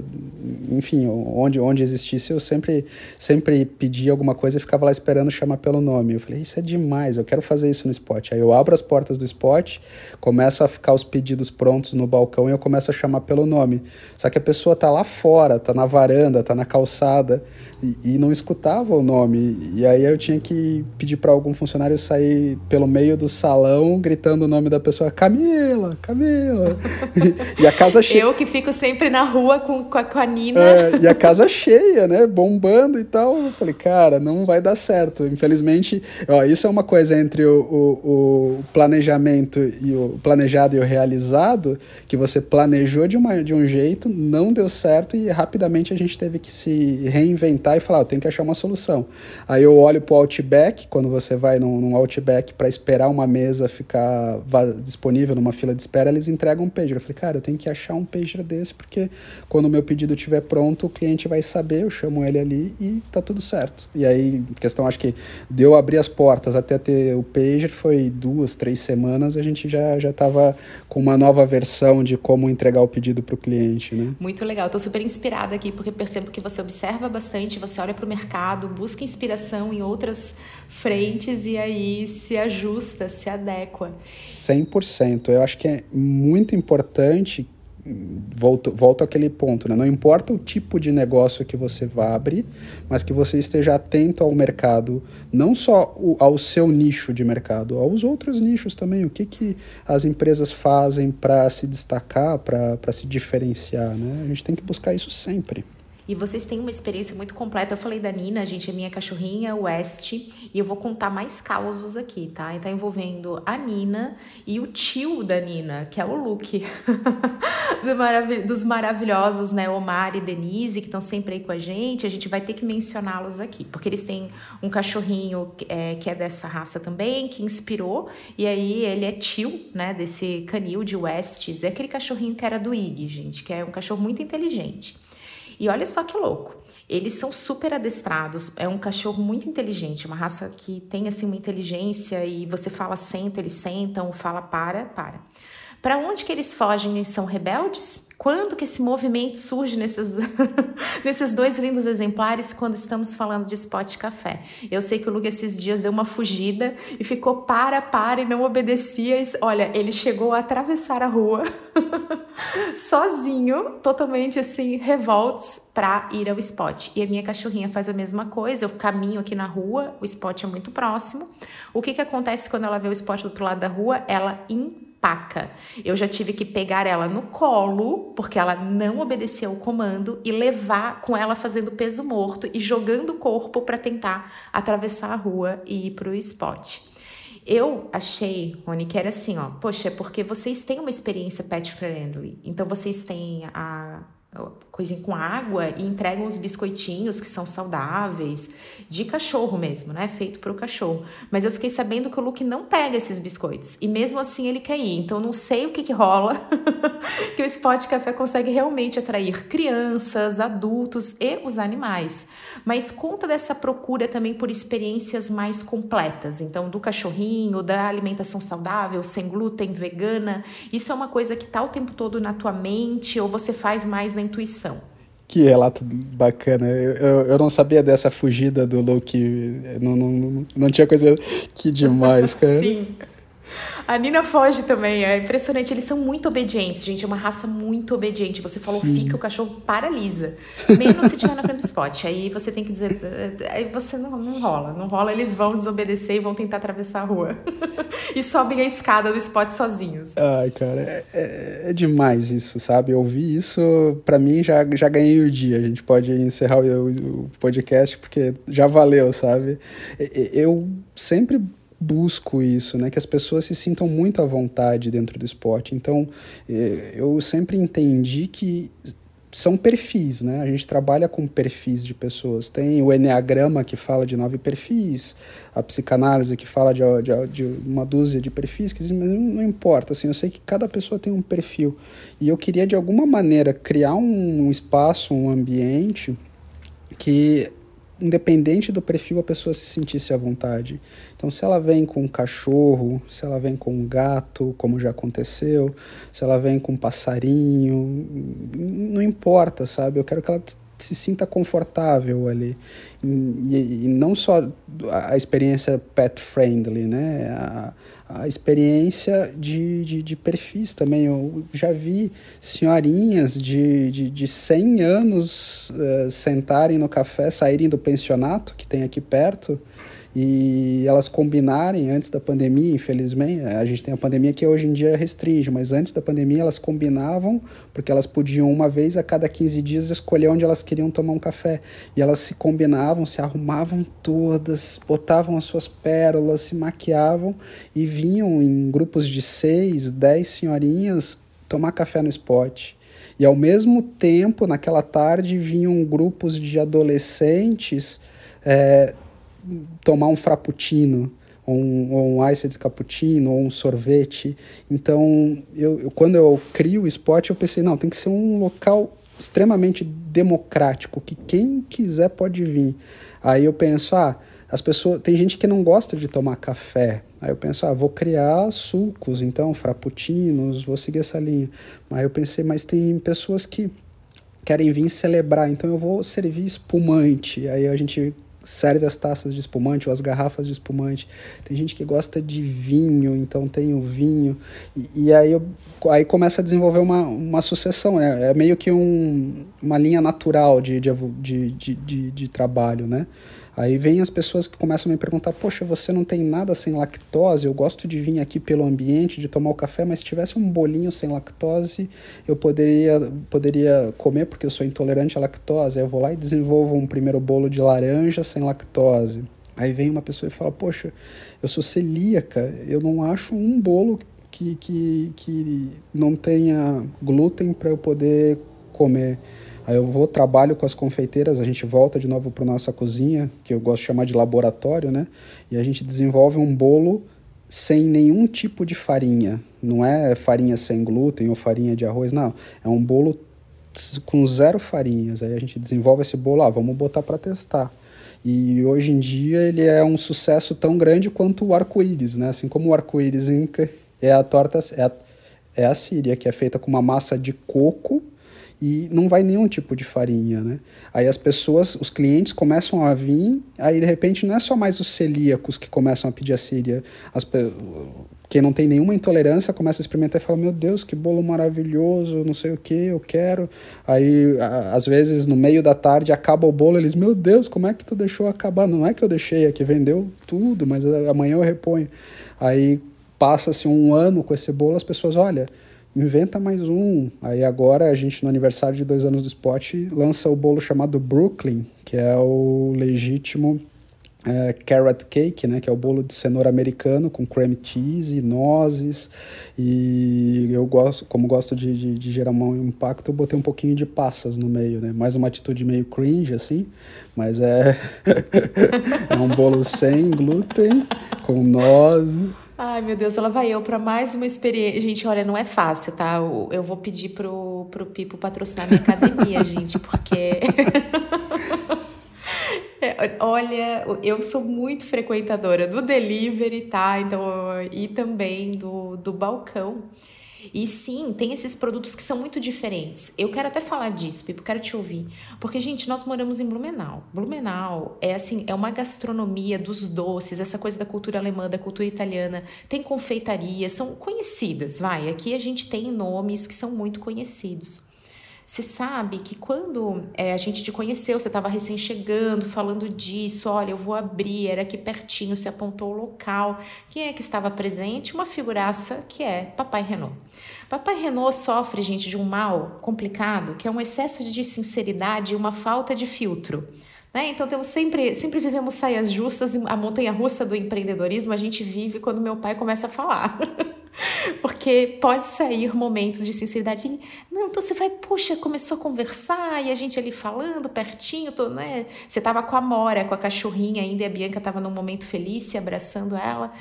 enfim, onde, onde existisse, eu sempre, sempre pedia alguma coisa e ficava lá esperando chamar pelo nome. Eu falei, isso é demais, eu quero fazer isso no spot. Aí eu abro as portas do spot, começo a ficar os pedidos prontos no balcão e eu começo a chamar pelo nome. Só que a pessoa tá lá fora, tá na varanda, tá na calçada e, e não escutava o nome. E aí eu tinha que pedir para algum funcionário sair pelo meio do salão gritando o nome da pessoa: Camila, Camila. e, a casa cheia. Eu que fico sempre na rua com, com, a, com a Nina. É, e a casa cheia, né? Bombando e tal. Eu falei, cara, não vai dar certo. Infelizmente, ó, isso é uma coisa entre o, o, o planejamento e o planejado e o realizado, que você planejou de, uma, de um jeito, não deu certo e rapidamente a gente teve que se reinventar e falar, eu tenho que achar uma solução. Aí eu olho para o Outback, quando você vai num, num Outback para esperar uma mesa ficar disponível numa fila de espera, eles entregam um pager. Eu falei, cara, eu tenho que achar um pager desse, porque quando o meu pedido estiver pronto, o cliente vai saber, eu chamo ele ali e tá tudo certo. E aí, questão, acho que deu abrir as portas até ter o pager, foi duas, três semanas, a gente já, já tava com uma nova versão de como entregar o pedido para o cliente, né? Muito legal, estou super inspirada aqui, porque percebo que você observa bastante você olha para o mercado, busca inspiração em outras frentes e aí se ajusta, se adequa. 100%. Eu acho que é muito importante volto, volto àquele ponto, né? Não importa o tipo de negócio que você vá abrir, mas que você esteja atento ao mercado, não só o, ao seu nicho de mercado, aos outros nichos também. O que, que as empresas fazem para se destacar, para se diferenciar, né? A gente tem que buscar isso sempre. E vocês têm uma experiência muito completa. Eu falei da Nina, gente, é minha cachorrinha, West, e eu vou contar mais causos aqui, tá? E tá envolvendo a Nina e o tio da Nina, que é o Luke. dos maravilhosos, né? Omar e Denise, que estão sempre aí com a gente. A gente vai ter que mencioná-los aqui, porque eles têm um cachorrinho é, que é dessa raça também, que inspirou, e aí ele é tio, né? Desse canil de Westies. É aquele cachorrinho que era do Ig, gente, que é um cachorro muito inteligente. E olha só que louco. Eles são super adestrados. É um cachorro muito inteligente, uma raça que tem assim uma inteligência e você fala senta, eles sentam, fala para, para. Para onde que eles fogem e são rebeldes? Quando que esse movimento surge nesses, nesses dois lindos exemplares quando estamos falando de spot café? Eu sei que o Luke esses dias deu uma fugida e ficou para, para e não obedecia. Olha, ele chegou a atravessar a rua sozinho, totalmente assim, revoltos para ir ao spot. E a minha cachorrinha faz a mesma coisa, eu caminho aqui na rua, o spot é muito próximo. O que que acontece quando ela vê o spot do outro lado da rua? Ela empaca. Eu já tive que pegar ela no colo, porque ela não obedeceu o comando, e levar com ela fazendo peso morto e jogando o corpo para tentar atravessar a rua e ir para o spot. Eu achei, Rony, que era assim, ó, poxa, é porque vocês têm uma experiência pet friendly, então vocês têm a, coisinha com água e entregam os biscoitinhos que são saudáveis, de cachorro mesmo, né? Feito para o cachorro. Mas eu fiquei sabendo que o Luke não pega esses biscoitos e mesmo assim ele quer ir. Então não sei o que, que rola que o Spot Café consegue realmente atrair crianças, adultos e os animais. Mas conta dessa procura também por experiências mais completas. Então, do cachorrinho, da alimentação saudável, sem glúten, vegana. Isso é uma coisa que está o tempo todo na tua mente ou você faz mais na intuição? Que relato bacana. Eu, eu, eu, não sabia dessa fugida do Luke. Não, não, não tinha coisa que demais, cara. Sim. A Nina foge também, é impressionante. Eles são muito obedientes, gente. É uma raça muito obediente. Você falou Sim. fica, o cachorro paralisa. Menos se estiver na frente do spot. Aí você tem que dizer. Aí você não, não rola. Não rola, eles vão desobedecer e vão tentar atravessar a rua. e sobem a escada do spot sozinhos. Ai, cara, é, é, é demais isso, sabe? Eu ouvi isso, para mim já, já ganhei o dia. A gente pode encerrar o, o podcast porque já valeu, sabe? Eu sempre busco isso, né? Que as pessoas se sintam muito à vontade dentro do esporte. Então, eh, eu sempre entendi que são perfis, né? A gente trabalha com perfis de pessoas. Tem o Enneagrama que fala de nove perfis, a psicanálise que fala de, de, de uma dúzia de perfis, que mas não importa, assim, eu sei que cada pessoa tem um perfil. E eu queria, de alguma maneira, criar um espaço, um ambiente que independente do perfil, a pessoa se sentisse à vontade. Então, se ela vem com um cachorro, se ela vem com um gato, como já aconteceu, se ela vem com um passarinho, não importa, sabe? Eu quero que ela se sinta confortável ali. E, e não só a experiência pet friendly, né? A, a experiência de, de, de, perfis também. Eu já vi senhorinhas de, de, de 100 anos uh, sentarem no café, saírem do pensionato que tem aqui perto e elas combinarem antes da pandemia, infelizmente, a gente tem a pandemia que hoje em dia restringe, mas antes da pandemia elas combinavam, porque elas podiam uma vez a cada 15 dias escolher onde elas queriam tomar um café. E elas se combinavam, se arrumavam todas, botavam as suas pérolas, se maquiavam e vinham em grupos de seis, dez senhorinhas tomar café no spot. E ao mesmo tempo, naquela tarde, vinham grupos de adolescentes é, tomar um frappuccino, ou um, ou um iced cappuccino, ou um sorvete. Então, eu, eu, quando eu crio o spot, eu pensei, não, tem que ser um local extremamente democrático, que quem quiser pode vir. Aí eu penso, ah, as pessoas, tem gente que não gosta de tomar café. Aí eu penso, ah, vou criar sucos, então, frappuccinos, vou seguir essa linha. Aí eu pensei, mas tem pessoas que querem vir celebrar, então eu vou servir espumante. Aí a gente serve as taças de espumante ou as garrafas de espumante. Tem gente que gosta de vinho, então tem o vinho. E, e aí, eu, aí começa a desenvolver uma, uma sucessão, né? É meio que um, uma linha natural de, de, de, de, de trabalho, né? Aí vem as pessoas que começam a me perguntar: Poxa, você não tem nada sem lactose? Eu gosto de vir aqui pelo ambiente, de tomar o café, mas se tivesse um bolinho sem lactose, eu poderia, poderia comer porque eu sou intolerante à lactose. Aí eu vou lá e desenvolvo um primeiro bolo de laranja sem lactose. Aí vem uma pessoa e fala: Poxa, eu sou celíaca, eu não acho um bolo que, que, que não tenha glúten para eu poder comer. Aí eu vou, trabalho com as confeiteiras, a gente volta de novo para nossa cozinha, que eu gosto de chamar de laboratório, né? E a gente desenvolve um bolo sem nenhum tipo de farinha. Não é farinha sem glúten ou farinha de arroz, não. É um bolo com zero farinhas. Aí a gente desenvolve esse bolo, ah, vamos botar para testar. E hoje em dia ele é um sucesso tão grande quanto o arco-íris, né? Assim como o arco-íris é a torta, é a é a síria, que é feita com uma massa de coco e não vai nenhum tipo de farinha, né? Aí as pessoas, os clientes começam a vir, aí de repente não é só mais os celíacos que começam a pedir a síria, as, quem não tem nenhuma intolerância começa a experimentar e fala, meu Deus, que bolo maravilhoso, não sei o que, eu quero. Aí, a, às vezes, no meio da tarde, acaba o bolo, eles, meu Deus, como é que tu deixou acabar? Não é que eu deixei, é que vendeu tudo, mas amanhã eu reponho. Aí passa-se um ano com esse bolo, as pessoas, olha, inventa mais um. Aí agora a gente, no aniversário de dois anos do Spot, lança o bolo chamado Brooklyn, que é o legítimo é, carrot cake, né, que é o bolo de cenoura americano com cream cheese, nozes. E eu gosto, como gosto de, de, de, gerar um impacto, eu botei um pouquinho de passas no meio, né, mais uma atitude meio cringe assim, mas é é um bolo sem glúten, com nozes Ai, meu Deus, ela vai eu para mais uma experiência. Gente, olha, não é fácil, tá? Eu vou pedir pro, pro Pipo patrocinar minha academia, gente, porque. É, olha, eu sou muito frequentadora do delivery, tá? Então, e também do, do balcão. E sim, tem esses produtos que são muito diferentes. Eu quero até falar disso, Pipo, quero te ouvir. Porque, gente, nós moramos em Blumenau. Blumenau é assim, é uma gastronomia dos doces, essa coisa da cultura alemã, da cultura italiana. Tem confeitaria, são conhecidas, vai. Aqui a gente tem nomes que são muito conhecidos. Você sabe que quando é, a gente te conheceu, você estava recém chegando, falando disso, olha, eu vou abrir, era aqui pertinho, você apontou o local. Quem é que estava presente? Uma figuraça que é Papai Renault. Papai Renault sofre, gente, de um mal complicado, que é um excesso de sinceridade e uma falta de filtro. Né? Então temos sempre, sempre vivemos saias justas, a montanha russa do empreendedorismo a gente vive quando meu pai começa a falar. Porque pode sair momentos de sinceridade. Não, então você vai, puxa, começou a conversar e a gente ali falando pertinho, tô, né? Você tava com a Mora, com a cachorrinha ainda, e a Bianca tava num momento feliz, se abraçando ela.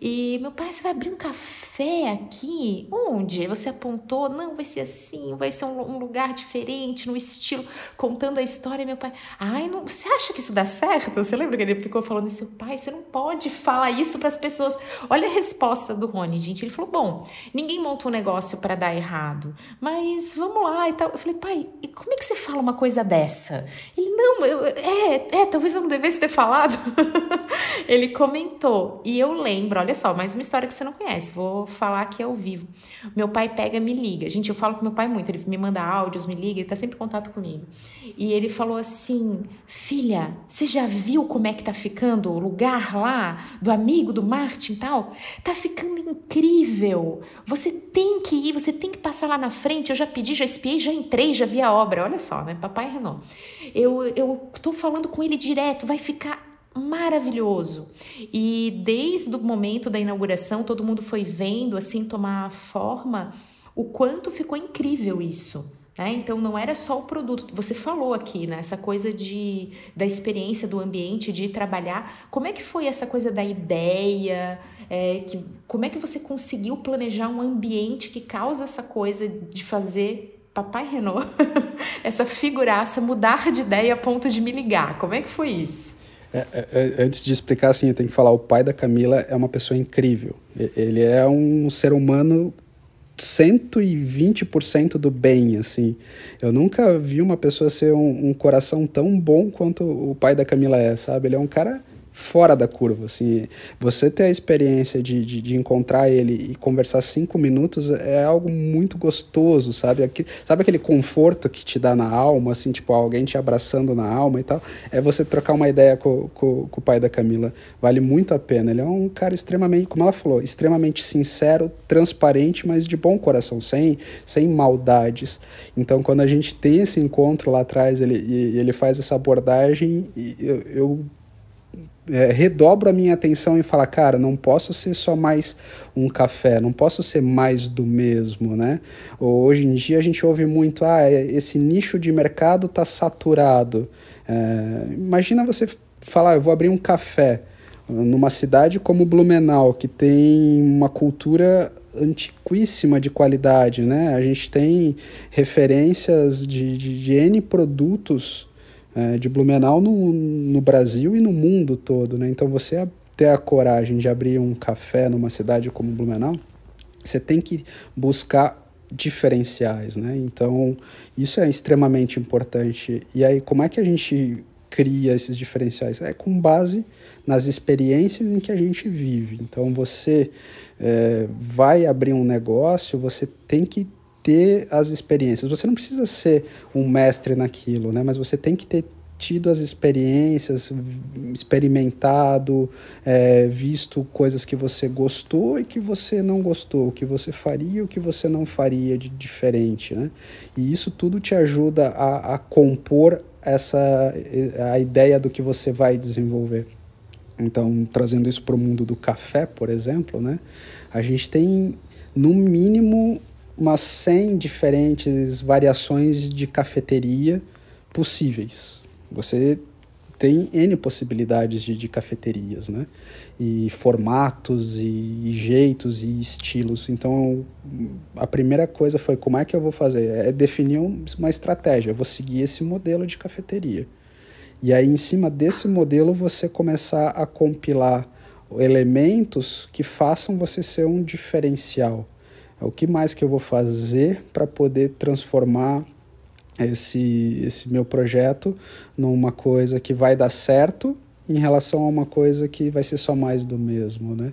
E meu pai, você vai abrir um café aqui? Onde? Você apontou, não, vai ser assim, vai ser um, um lugar diferente, no estilo, contando a história. Meu pai, ai, não, você acha que isso dá certo? Você lembra que ele ficou falando isso? Pai, você não pode falar isso para as pessoas. Olha a resposta do Rony, gente. Ele falou, falou: bom, ninguém monta um negócio para dar errado, mas vamos lá e tal. Eu falei, pai, e como é que você fala uma coisa dessa? Ele, não, eu, é, é, talvez eu não devesse ter falado. Ele comentou, e eu lembro, olha só, mais uma história que você não conhece, vou falar aqui ao vivo. Meu pai pega, me liga. Gente, eu falo com meu pai muito, ele me manda áudios, me liga, ele tá sempre em contato comigo. E ele falou assim: filha, você já viu como é que tá ficando o lugar lá do amigo do Martin e tal? Tá ficando incrível incrível. Você tem que ir, você tem que passar lá na frente. Eu já pedi, já espiei, já entrei, já vi a obra. Olha só, né? Papai Renault. Eu, eu tô falando com ele direto, vai ficar maravilhoso. E desde o momento da inauguração, todo mundo foi vendo assim tomar forma o quanto ficou incrível isso. Né? Então não era só o produto. Você falou aqui, né? Essa coisa de, da experiência do ambiente, de trabalhar. Como é que foi essa coisa da ideia? É, que, como é que você conseguiu planejar um ambiente que causa essa coisa de fazer Papai Renault, essa figuraça, mudar de ideia a ponto de me ligar? Como é que foi isso? É, é, é antes de explicar, assim, eu tenho que falar: o pai da Camila é uma pessoa incrível. Ele é um ser humano 120% do bem, assim. Eu nunca vi uma pessoa ser um, um, coração tão bom quanto o pai da Camila é, sabe? Ele é um cara fora da curva, assim, você ter a experiência de, de, de, encontrar ele e conversar cinco minutos é algo muito gostoso, sabe, Aqui, sabe aquele conforto que te dá na alma, assim, tipo, alguém te abraçando na alma e tal, é você trocar uma ideia com, com, com o pai da Camila, vale muito a pena, ele é um cara extremamente, como ela falou, extremamente sincero, transparente, mas de bom coração, sem, sem maldades, então quando a gente tem esse encontro lá atrás, ele, ele faz essa abordagem, eu, eu é, redobro a minha atenção e falo, cara, não posso ser só mais um café, não posso ser mais do mesmo, né? Hoje em dia a gente ouve muito, ah, é, esse nicho de mercado está saturado. É, imagina você falar, eu vou abrir um café numa cidade como Blumenau, que tem uma cultura antiquíssima de qualidade, né? A gente tem referências de, de, de N produtos é, de Blumenau no, no Brasil e no mundo todo, né? Então você ter a coragem de abrir um café numa cidade como Blumenau você tem que buscar diferenciais, né? Então, isso é extremamente importante. E aí, como é que a gente cria esses diferenciais? É com base nas experiências em que a gente vive. Então, você é, vai abrir um negócio, você tem que ter as experiências. Você não precisa ser um mestre naquilo, né? Mas você tem que ter tido as experiências, experimentado, é, visto coisas que você gostou e que você não gostou, o que você faria e o que você não faria de diferente, né? E isso tudo te ajuda a, a compor essa a ideia do que você vai desenvolver. Então, trazendo isso para o mundo do café, por exemplo, né? A gente tem no mínimo umas 100 diferentes variações de cafeteria possíveis. Você tem N possibilidades de, de cafeterias, né? E formatos, e, e, jeitos, e estilos. Então, a primeira coisa foi como é que eu vou fazer? É definir uma estratégia. Eu vou seguir esse modelo de cafeteria. E aí, em cima desse modelo, você começar a compilar elementos que façam você ser um diferencial. O que mais que eu vou fazer para poder transformar esse, esse meu projeto numa coisa que vai dar certo em relação a uma coisa que vai ser só mais do mesmo, né?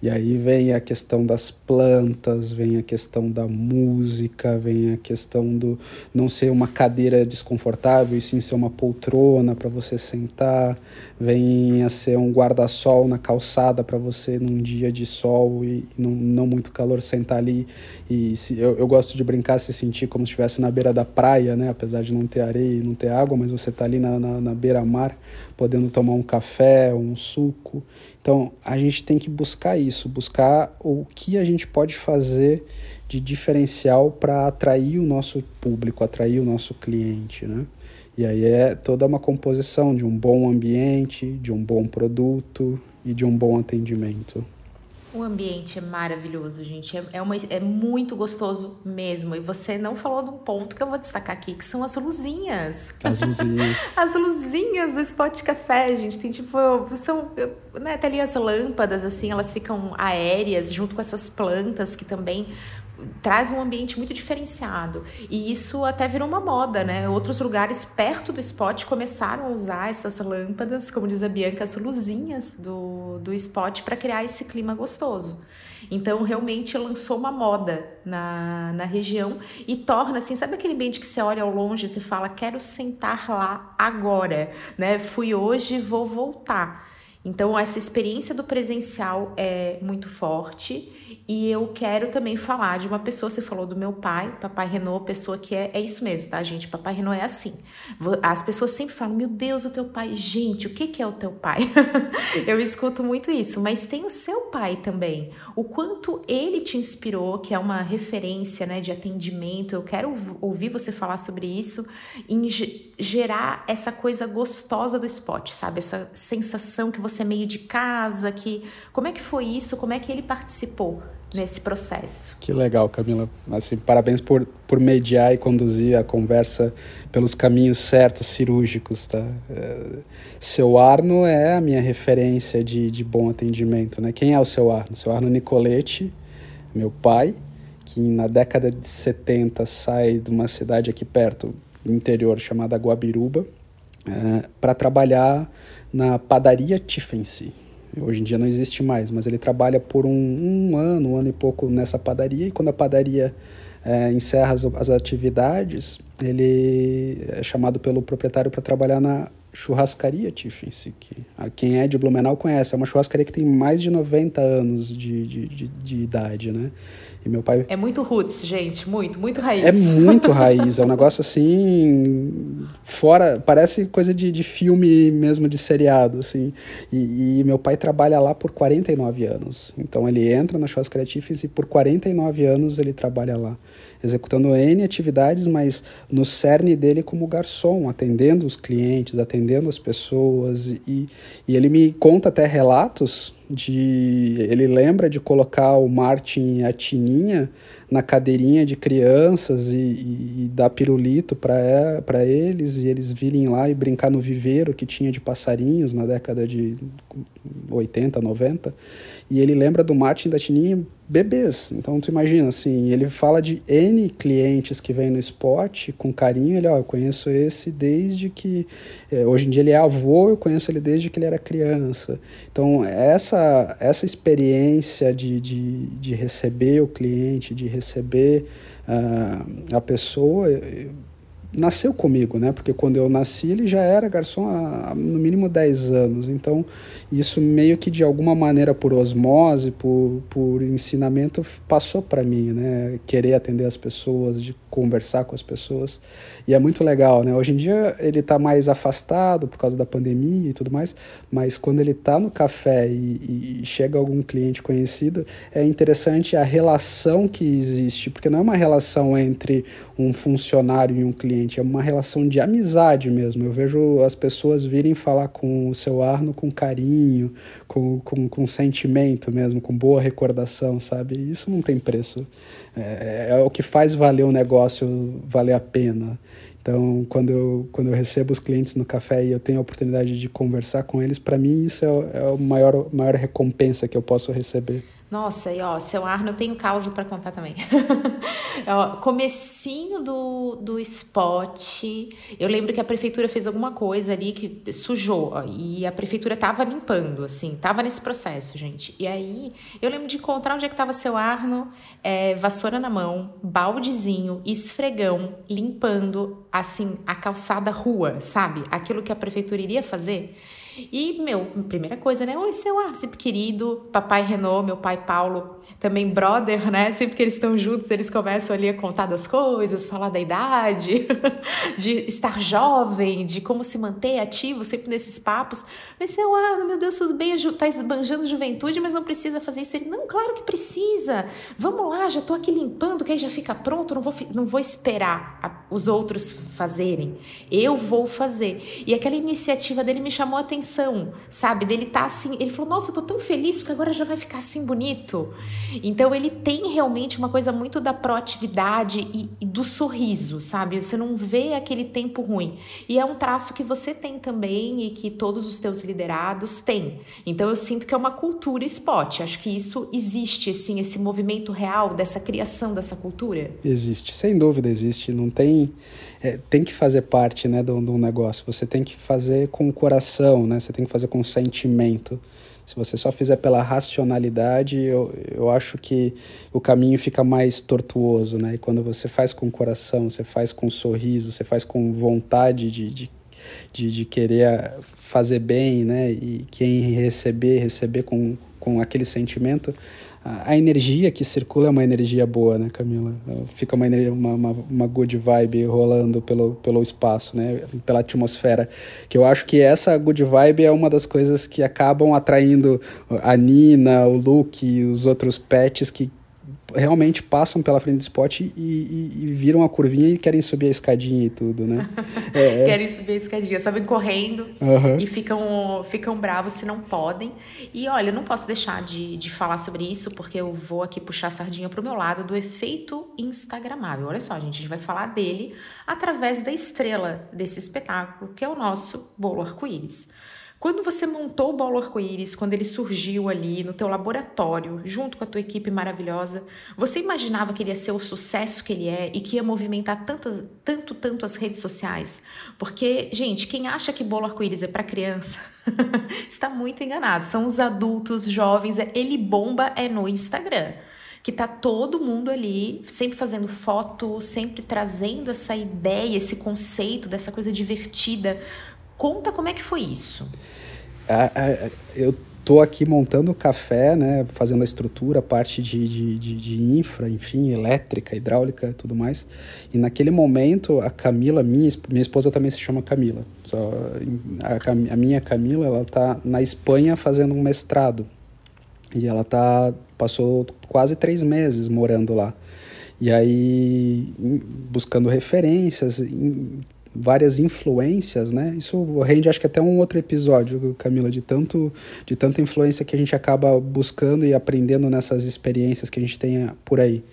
E aí vem a questão das plantas, vem a questão da música, vem a questão do não ser uma cadeira desconfortável e sim ser uma poltrona para você sentar, vem a ser um guarda-sol na calçada para você num dia de sol e não, não muito calor sentar ali e se, eu, eu gosto de brincar se sentir como se estivesse na beira da praia, né? Apesar de não ter areia e não ter água, mas você tá ali na, na, na beira-mar podendo tomar um café, um suco. Então, a gente tem que buscar isso, buscar o que a gente pode fazer de diferencial para atrair o nosso público, atrair o nosso cliente, né? E aí é toda uma composição de um bom ambiente, de um bom produto e de um bom atendimento. O ambiente é maravilhoso, gente. É, é, uma, é muito gostoso mesmo. E você não falou de um ponto que eu vou destacar aqui, que são as luzinhas. As luzinhas. as luzinhas do Spot Café, gente. Tem tipo, são, né, tem ali as lâmpadas, assim, elas ficam aéreas, junto com essas plantas que também traz um ambiente muito diferenciado. E isso até virou uma moda, né? Outros lugares perto do spot começaram a usar essas lâmpadas, como diz a Bianca, as luzinhas do, do spot para criar esse clima gostoso. Então, realmente lançou uma moda na, na região e torna assim, sabe aquele ambiente que você olha ao longe e você fala, quero sentar lá agora, né? Fui hoje, vou voltar. Então, essa experiência do presencial é muito forte e eu quero também falar de uma pessoa, você falou do meu pai, papai Renault, pessoa que é, é isso mesmo, tá, gente? Papai Renault é assim. As pessoas sempre falam, meu Deus, o teu pai. Gente, o que, que é o teu pai? eu escuto muito isso, mas tem o seu pai também. O quanto ele te inspirou, que é uma referência né, de atendimento. Eu quero ouvir você falar sobre isso, em gerar essa coisa gostosa do esporte, sabe? Essa sensação que você é meio de casa, que. Como é que foi isso? Como é que ele participou? nesse processo. Que legal, Camila. Assim, parabéns por, por mediar e conduzir a conversa pelos caminhos certos, cirúrgicos, tá? É, seu Arno é a minha referência de, de bom atendimento, né? Quem é o seu Arno? Seu Arno Nicoletti, meu pai, que na década de 70 sai de uma cidade aqui perto, interior, chamada Guabiruba, é, para trabalhar na padaria Tiffensee Hoje em dia não existe mais, mas ele trabalha por um, um ano, um ano e pouco nessa padaria, e quando a padaria é, encerra as, as atividades, ele é chamado pelo proprietário para trabalhar na churrascaria Tiffins, que quem é de Blumenau conhece, é uma churrascaria que tem mais de 90 anos de, de, de, de idade, né? E meu pai... É muito roots, gente, muito, muito raiz. É muito raiz, é um negócio assim, fora, parece coisa de, de filme mesmo, de seriado, assim. E, e meu pai trabalha lá por 49 anos, então ele entra na churrascaria Tiffins e por 49 anos ele trabalha lá executando N atividades, mas no cerne dele como garçom, atendendo os clientes, atendendo as pessoas. E, e ele me conta até relatos de ele lembra de colocar o Martin e a Tininha na cadeirinha de crianças e, e, e dar pirulito para eles e eles virem lá e brincar no viveiro que tinha de passarinhos na década de 80, 90. E ele lembra do Martin da Tininha bebês. Então tu imagina assim, ele fala de N clientes que vêm no spot com carinho, ele, ó, eu conheço esse desde que é, hoje em dia ele é avô, eu conheço ele desde que ele era criança. Então essa essa experiência de, de, de receber o cliente, de receber uh, a pessoa, nasceu comigo, né? Porque quando eu nasci ele já era garçom há, no mínimo 10 anos. Então, isso meio que de alguma maneira por osmose, por, por ensinamento passou para mim, né? Querer atender as pessoas, de conversar com as pessoas. E é muito legal, né? Hoje em dia ele está mais afastado por causa da pandemia e tudo mais, mas quando ele está no café e, e chega algum cliente conhecido, é interessante a relação que existe, porque não é uma relação entre um funcionário e um cliente, é uma relação de amizade mesmo. Eu vejo as pessoas virem falar com o seu Arno com carinho, com, com, com sentimento mesmo, com boa recordação, sabe? Isso não tem preço. É, é o que faz valer o negócio valer a pena. Então, quando eu, quando eu recebo os clientes no café e eu tenho a oportunidade de conversar com eles, para mim isso é, é a maior, maior recompensa que eu posso receber. Nossa, e ó, seu Arno, eu tenho caso para contar também. comecinho do, do spot, eu lembro que a prefeitura fez alguma coisa ali que sujou, ó, e a prefeitura tava limpando, assim, tava nesse processo, gente. E aí, eu lembro de encontrar onde é que tava seu Arno, é, vassoura na mão, baldezinho, esfregão, limpando, assim, a calçada rua, sabe? Aquilo que a prefeitura iria fazer. E, meu, primeira coisa, né? Oi, seu ar, sempre querido. Papai Renault, meu pai Paulo, também brother, né? Sempre que eles estão juntos, eles começam ali a contar das coisas, falar da idade, de estar jovem, de como se manter ativo, sempre nesses papos. Mas, seu ar, meu Deus, tudo bem, tá esbanjando juventude, mas não precisa fazer isso. Ele, não, claro que precisa. Vamos lá, já tô aqui limpando, que aí já fica pronto, não vou, não vou esperar os outros fazerem. Eu vou fazer. E aquela iniciativa dele me chamou a atenção sabe? Dele tá assim, ele falou: "Nossa, eu tô tão feliz porque agora já vai ficar assim bonito". Então ele tem realmente uma coisa muito da proatividade e, e do sorriso, sabe? Você não vê aquele tempo ruim. E é um traço que você tem também e que todos os teus liderados têm. Então eu sinto que é uma cultura spot. Acho que isso existe assim, esse movimento real dessa criação dessa cultura. Existe, sem dúvida existe, não tem é, tem que fazer parte né, do, do negócio. Você tem que fazer com o coração, né? Você tem que fazer com sentimento. Se você só fizer pela racionalidade, eu, eu acho que o caminho fica mais tortuoso, né? E quando você faz com o coração, você faz com sorriso, você faz com vontade de, de, de, de querer fazer bem, né? E quem receber, receber com, com aquele sentimento, a, energia que circula é uma energia boa, né, Camila? Fica uma, energia, uma, uma, uma, good vibe rolando pelo, pelo espaço, né? Pela atmosfera. Que eu acho que essa good vibe é uma das coisas que acabam atraindo a Nina, o Luke e os outros pets que, realmente passam pela frente do spot e, e, e, viram a curvinha e querem subir a escadinha e tudo, né? É, é, querem subir a escadinha, sabem correndo uhum. e ficam, ficam bravos se não podem. E olha, eu não posso deixar de, de falar sobre isso, porque eu vou aqui puxar a sardinha pro meu lado do efeito Instagramável. Olha só, gente, a gente vai falar dele através da estrela desse espetáculo, que é o nosso bolo arco-íris. Quando você montou o Bolo Arco-Íris, quando ele surgiu ali no teu laboratório, junto com a tua equipe maravilhosa, você imaginava que ele ia ser o sucesso que ele é e que ia movimentar tanto, tanto, tanto as redes sociais? Porque, gente, quem acha que Bolo Arco-Íris é para criança está muito enganado. São os adultos, jovens, é, ele bomba é no Instagram que tá todo mundo ali, sempre fazendo foto, sempre trazendo essa ideia, esse conceito dessa coisa divertida Conta como é que foi isso. eu tô aqui montando o café, né, fazendo a estrutura, parte de, de, de, de, infra, enfim, elétrica, hidráulica, tudo mais. E naquele momento, a Camila, minha, minha esposa também se chama Camila. Só, a, a minha Camila, ela tá na Espanha fazendo um mestrado. E ela tá passou quase três meses morando lá. E aí, buscando referências, várias influências, né? Isso rende acho que até um outro episódio, Camila, de tanto de tanta influência que a gente acaba buscando e aprendendo nessas experiências que a gente tem por aí.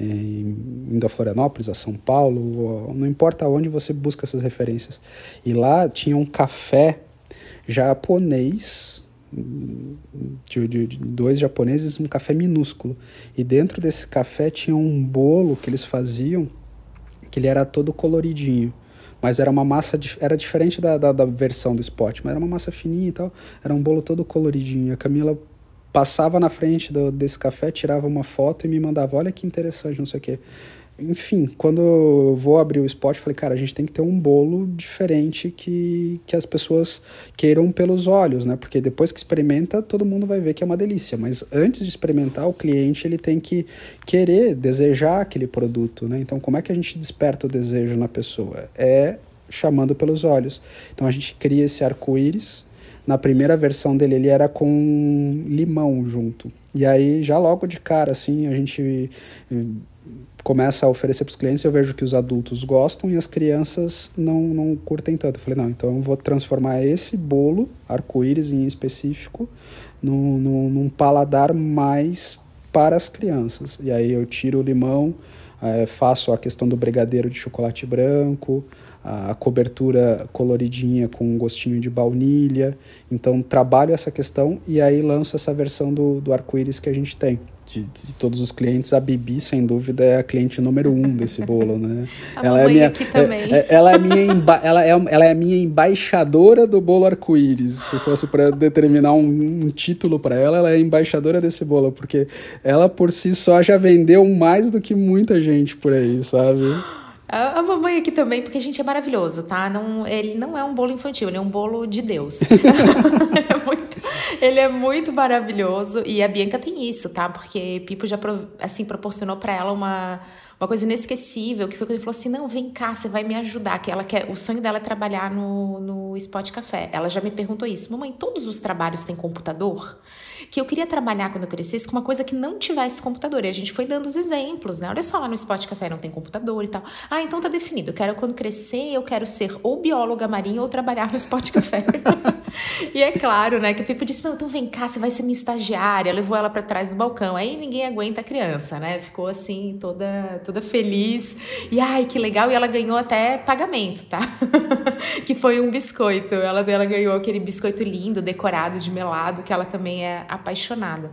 É, indo a Florianópolis, a São Paulo, não importa onde você busca essas referências. E lá tinha um café japonês, de, de, de, dois japoneses, um café minúsculo. E dentro desse café tinha um bolo que eles faziam, que ele era todo coloridinho. Mas era uma massa, era diferente da, da, da versão do spot, mas era uma massa fininha e tal. Era um bolo todo coloridinho. A Camila passava na frente do, desse café, tirava uma foto e me mandava, olha que interessante, não sei o quê. Enfim, quando eu vou abrir o spot, falei, cara, a gente tem que ter um bolo diferente que, que as pessoas queiram pelos olhos, né? Porque depois que experimenta, todo mundo vai ver que é uma delícia. Mas antes de experimentar, o cliente ele tem que querer, desejar aquele produto, né? Então, como é que a gente desperta o desejo na pessoa? É chamando pelos olhos. Então, a gente cria esse arco-íris. Na primeira versão dele, ele era com limão junto. E aí, já logo de cara, assim, a gente começa a oferecer para os clientes, eu vejo que os adultos gostam e as crianças não, não curtem tanto. Eu falei, não, então eu vou transformar esse bolo, arco-íris em específico, num, num, num, paladar mais para as crianças. E aí eu tiro o limão, é, faço a questão do brigadeiro de chocolate branco, a cobertura coloridinha com um gostinho de baunilha. Então trabalho essa questão e aí lanço essa versão do, do arco-íris que a gente tem de, de, todos os clientes, a Bibi, sem dúvida, é a cliente número um desse bolo, né? A ela é minha, aqui também. É, é, ela, é minha emba, ela, é, ela é a minha embaixadora do bolo arco-íris. Se fosse para determinar um, um título para ela, ela é embaixadora desse bolo, porque ela por si só já vendeu mais do que muita gente por aí, sabe? A, a mamãe aqui também, porque a gente é maravilhoso, tá? Não, ele não é um bolo infantil, ele é um bolo de Deus. é muito, ele é muito maravilhoso. E a Bianca tem isso, tá? Porque Pipo já assim, proporcionou para ela uma, uma coisa inesquecível, que foi quando ele falou assim: não, vem cá, você vai me ajudar. Que ela quer, o sonho dela é trabalhar no, no Spot Café. Ela já me perguntou isso: mamãe, todos os trabalhos têm computador? Que eu queria trabalhar quando eu crescesse com uma coisa que não tivesse computador. E a gente foi dando os exemplos, né? Olha só, lá no Spot Café não tem computador e tal. Ah, então tá definido. Eu quero, quando crescer, eu quero ser ou bióloga marinha ou trabalhar no Spot Café. e é claro, né, que o Pipo disse, não, então vem cá, você vai ser minha estagiária. Levou ela para trás do balcão. Aí ninguém aguenta a criança, né? Ficou assim, toda, toda feliz. E ai, que legal. E ela ganhou até pagamento, tá? que foi um biscoito. Ela, ela ganhou aquele biscoito lindo, decorado de melado, que ela também é apaixonada.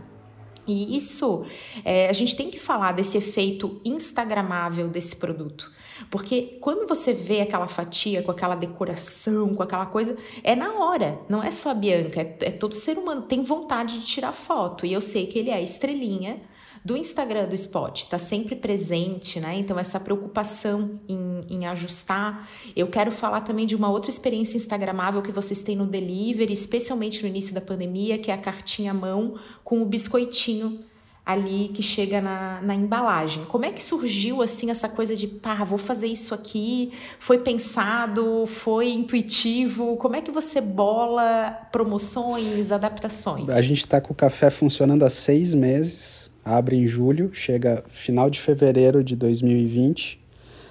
E isso, é, a gente tem que falar desse efeito instagramável desse produto. Porque quando você vê aquela fatia com aquela decoração, com aquela coisa, é na hora. Não é só a Bianca, é, é todo ser humano tem vontade de tirar foto. E eu sei que ele é estrelinha do Instagram do Spot, está sempre presente, né? Então, essa preocupação em, em ajustar. Eu quero falar também de uma outra experiência Instagramável que vocês têm no delivery, especialmente no início da pandemia, que é a cartinha à mão com o biscoitinho ali que chega na, na embalagem. Como é que surgiu assim essa coisa de pá, vou fazer isso aqui? Foi pensado? Foi intuitivo? Como é que você bola promoções, adaptações? A gente está com o café funcionando há seis meses abre em julho, chega final de fevereiro de 2020,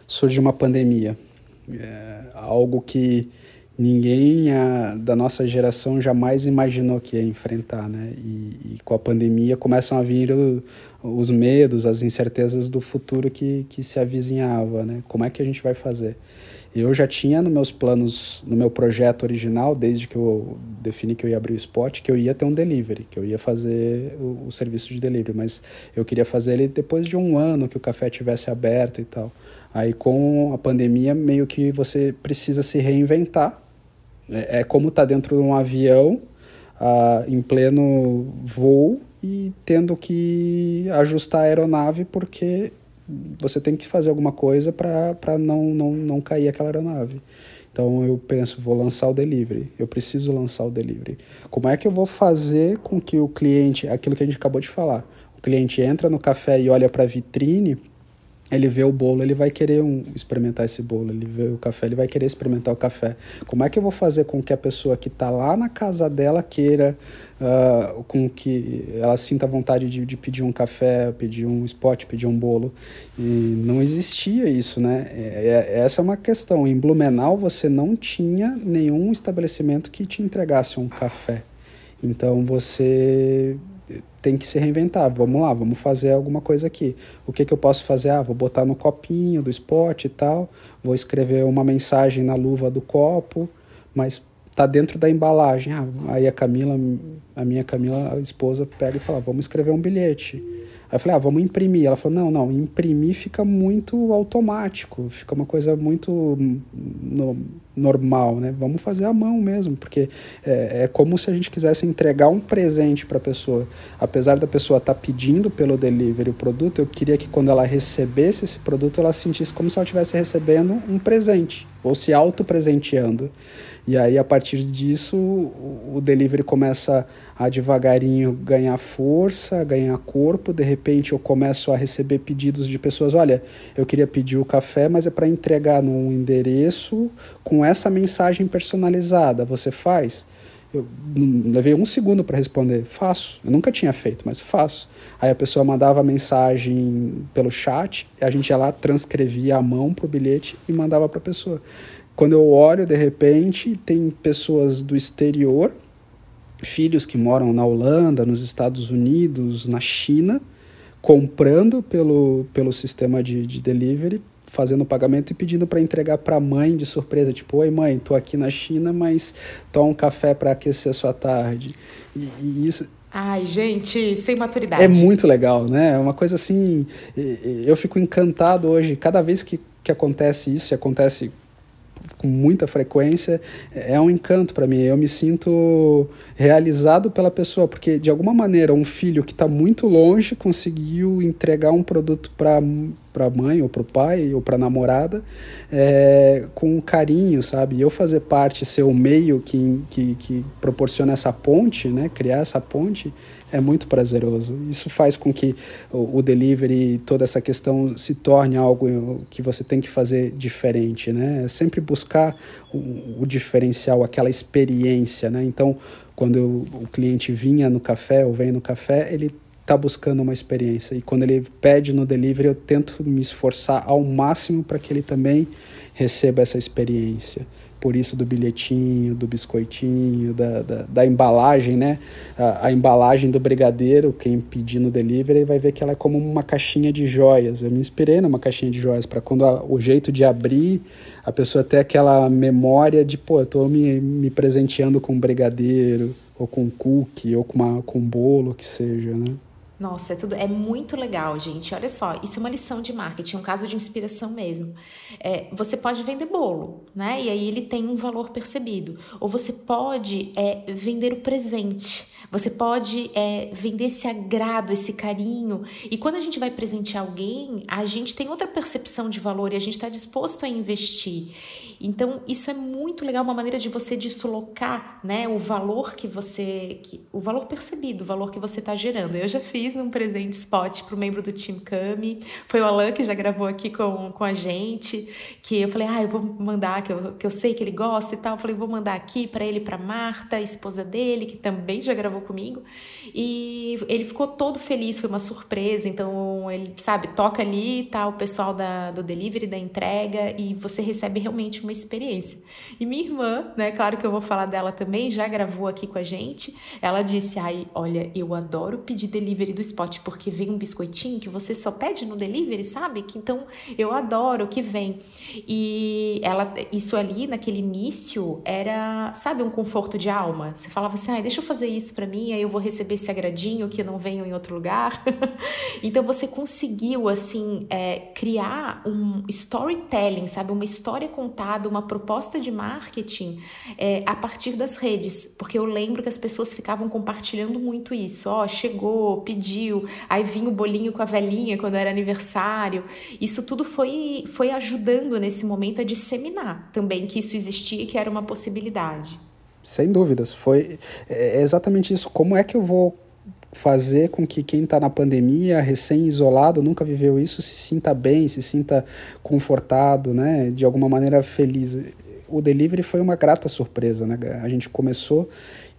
surge uma pandemia. É algo que ninguém a, da nossa geração jamais imaginou que ia enfrentar, né? E, e com a pandemia começam a vir o, os medos, as incertezas do futuro que, que se avizinhava, né? Como é que a gente vai fazer? Eu já tinha nos meus planos, no meu projeto original, desde que eu defini que eu ia abrir o spot, que eu ia ter um delivery, que eu ia fazer o, o serviço de delivery, mas eu queria fazer ele depois de um ano que o café tivesse aberto e tal. Aí com a pandemia, meio que você precisa se reinventar. É, é como estar tá dentro de um avião uh, em pleno voo e tendo que ajustar a aeronave porque você tem que fazer alguma coisa para não, não, não cair aquela aeronave. Então eu penso, vou lançar o delivery, eu preciso lançar o delivery. Como é que eu vou fazer com que o cliente, aquilo que a gente acabou de falar, o cliente entra no café e olha para a vitrine ele vê o bolo, ele vai querer um, experimentar esse bolo, ele vê o café, ele vai querer experimentar o café. Como é que eu vou fazer com que a pessoa que está lá na casa dela queira, uh, com que ela sinta vontade de, de, pedir um café, pedir um spot, pedir um bolo? E não existia isso, né? É, é, essa é uma questão. Em Blumenau você não tinha nenhum estabelecimento que te entregasse um café. Então você tem que se reinventar. Vamos lá, vamos fazer alguma coisa aqui. O que, que eu posso fazer? Ah, vou botar no copinho do spot e tal, vou escrever uma mensagem na luva do copo, mas tá dentro da embalagem. Ah, aí a Camila, a minha Camila, a esposa, pega e fala: vamos escrever um bilhete. Aí eu falei, ah, vamos imprimir. Ela falou, não, não, imprimir fica muito automático, fica uma coisa muito no, normal, né? Vamos fazer à mão mesmo, porque é, é como se a gente quisesse entregar um presente para a pessoa. Apesar da pessoa estar tá pedindo pelo delivery o produto, eu queria que quando ela recebesse esse produto, ela sentisse como se ela estivesse recebendo um presente, ou se auto-presenteando. E aí, a partir disso, o delivery começa a devagarinho ganhar força, ganhar corpo. De repente, eu começo a receber pedidos de pessoas: olha, eu queria pedir o café, mas é para entregar num endereço com essa mensagem personalizada. Você faz? Eu levei um segundo para responder. Faço. Eu nunca tinha feito, mas faço. Aí a pessoa mandava a mensagem pelo chat, a gente ia lá, transcrevia a mão pro bilhete e mandava para a pessoa. Quando eu olho, de repente, tem pessoas do exterior, filhos que moram na Holanda, nos Estados Unidos, na China, comprando pelo, pelo sistema de, de delivery, fazendo o pagamento e pedindo para entregar para a mãe de surpresa, tipo, oi mãe, tô aqui na China, mas toma um café para aquecer a sua tarde. E, e, isso Ai, gente, sem maturidade. É muito legal, né? É uma coisa assim, eu fico encantado hoje, cada vez que, que acontece isso, e acontece com muita frequência, é um encanto para mim. Eu me sinto realizado pela pessoa, porque de alguma maneira um filho que está muito longe conseguiu entregar um produto para para a mãe ou para o pai ou para a namorada é, com carinho, sabe? E eu fazer parte, ser o meio que, que, que proporciona essa ponte, né? Criar essa ponte é muito prazeroso. Isso faz com que o, o, delivery, toda essa questão se torne algo que você tem que fazer diferente, né? É sempre buscar o, o diferencial, aquela experiência, né? Então, quando eu, o cliente vinha no café ou vem no café, ele está buscando uma experiência. E quando ele pede no delivery, eu tento me esforçar ao máximo para que ele também receba essa experiência por isso do bilhetinho, do biscoitinho, da, da, da embalagem, né? A, a, embalagem do brigadeiro, quem pedir no delivery vai ver que ela é como uma caixinha de joias. Eu me inspirei numa caixinha de joias para quando a, o jeito de abrir, a pessoa ter aquela memória de, pô, eu tô me, me presenteando com um brigadeiro, ou com cookie, ou com, uma, com um bolo, que seja, né? Nossa, é tudo é muito legal, gente. Olha só, isso é uma lição de marketing, um caso de inspiração mesmo. É, você pode vender bolo, né? E aí ele tem um valor percebido. Ou você pode é, vender o presente. Você pode é, vender esse agrado, esse carinho. E quando a gente vai presentear alguém, a gente tem outra percepção de valor e a gente está disposto a investir. Então, isso é muito legal, uma maneira de você deslocar né, o valor que você. Que, o valor percebido, o valor que você está gerando. Eu já fiz um presente spot para o membro do Team Cami. Foi o Alan que já gravou aqui com, com a gente. Que eu falei, ah, eu vou mandar, que eu, que eu sei que ele gosta e tal. Eu falei, vou mandar aqui para ele para Marta, esposa dele, que também já gravou comigo. E ele ficou todo feliz, foi uma surpresa. Então, ele, sabe, toca ali, tá o pessoal da, do delivery, da entrega, e você recebe realmente uma uma experiência. E minha irmã, né, claro que eu vou falar dela também, já gravou aqui com a gente. Ela disse: "Ai, olha, eu adoro pedir delivery do Spot porque vem um biscoitinho que você só pede no delivery, sabe? Que então eu adoro que vem". E ela isso ali naquele início era, sabe, um conforto de alma. Você falava assim: "Ai, deixa eu fazer isso para mim, aí eu vou receber esse agradinho que eu não venho em outro lugar". então você conseguiu assim é, criar um storytelling, sabe, uma história contada uma proposta de marketing é, a partir das redes, porque eu lembro que as pessoas ficavam compartilhando muito isso. Ó, oh, chegou, pediu, aí vinha o bolinho com a velhinha quando era aniversário. Isso tudo foi, foi ajudando nesse momento a disseminar também que isso existia e que era uma possibilidade. Sem dúvidas, foi é exatamente isso. Como é que eu vou fazer com que quem está na pandemia, recém-isolado, nunca viveu isso, se sinta bem, se sinta confortado, né? De alguma maneira feliz. O delivery foi uma grata surpresa, né? A gente começou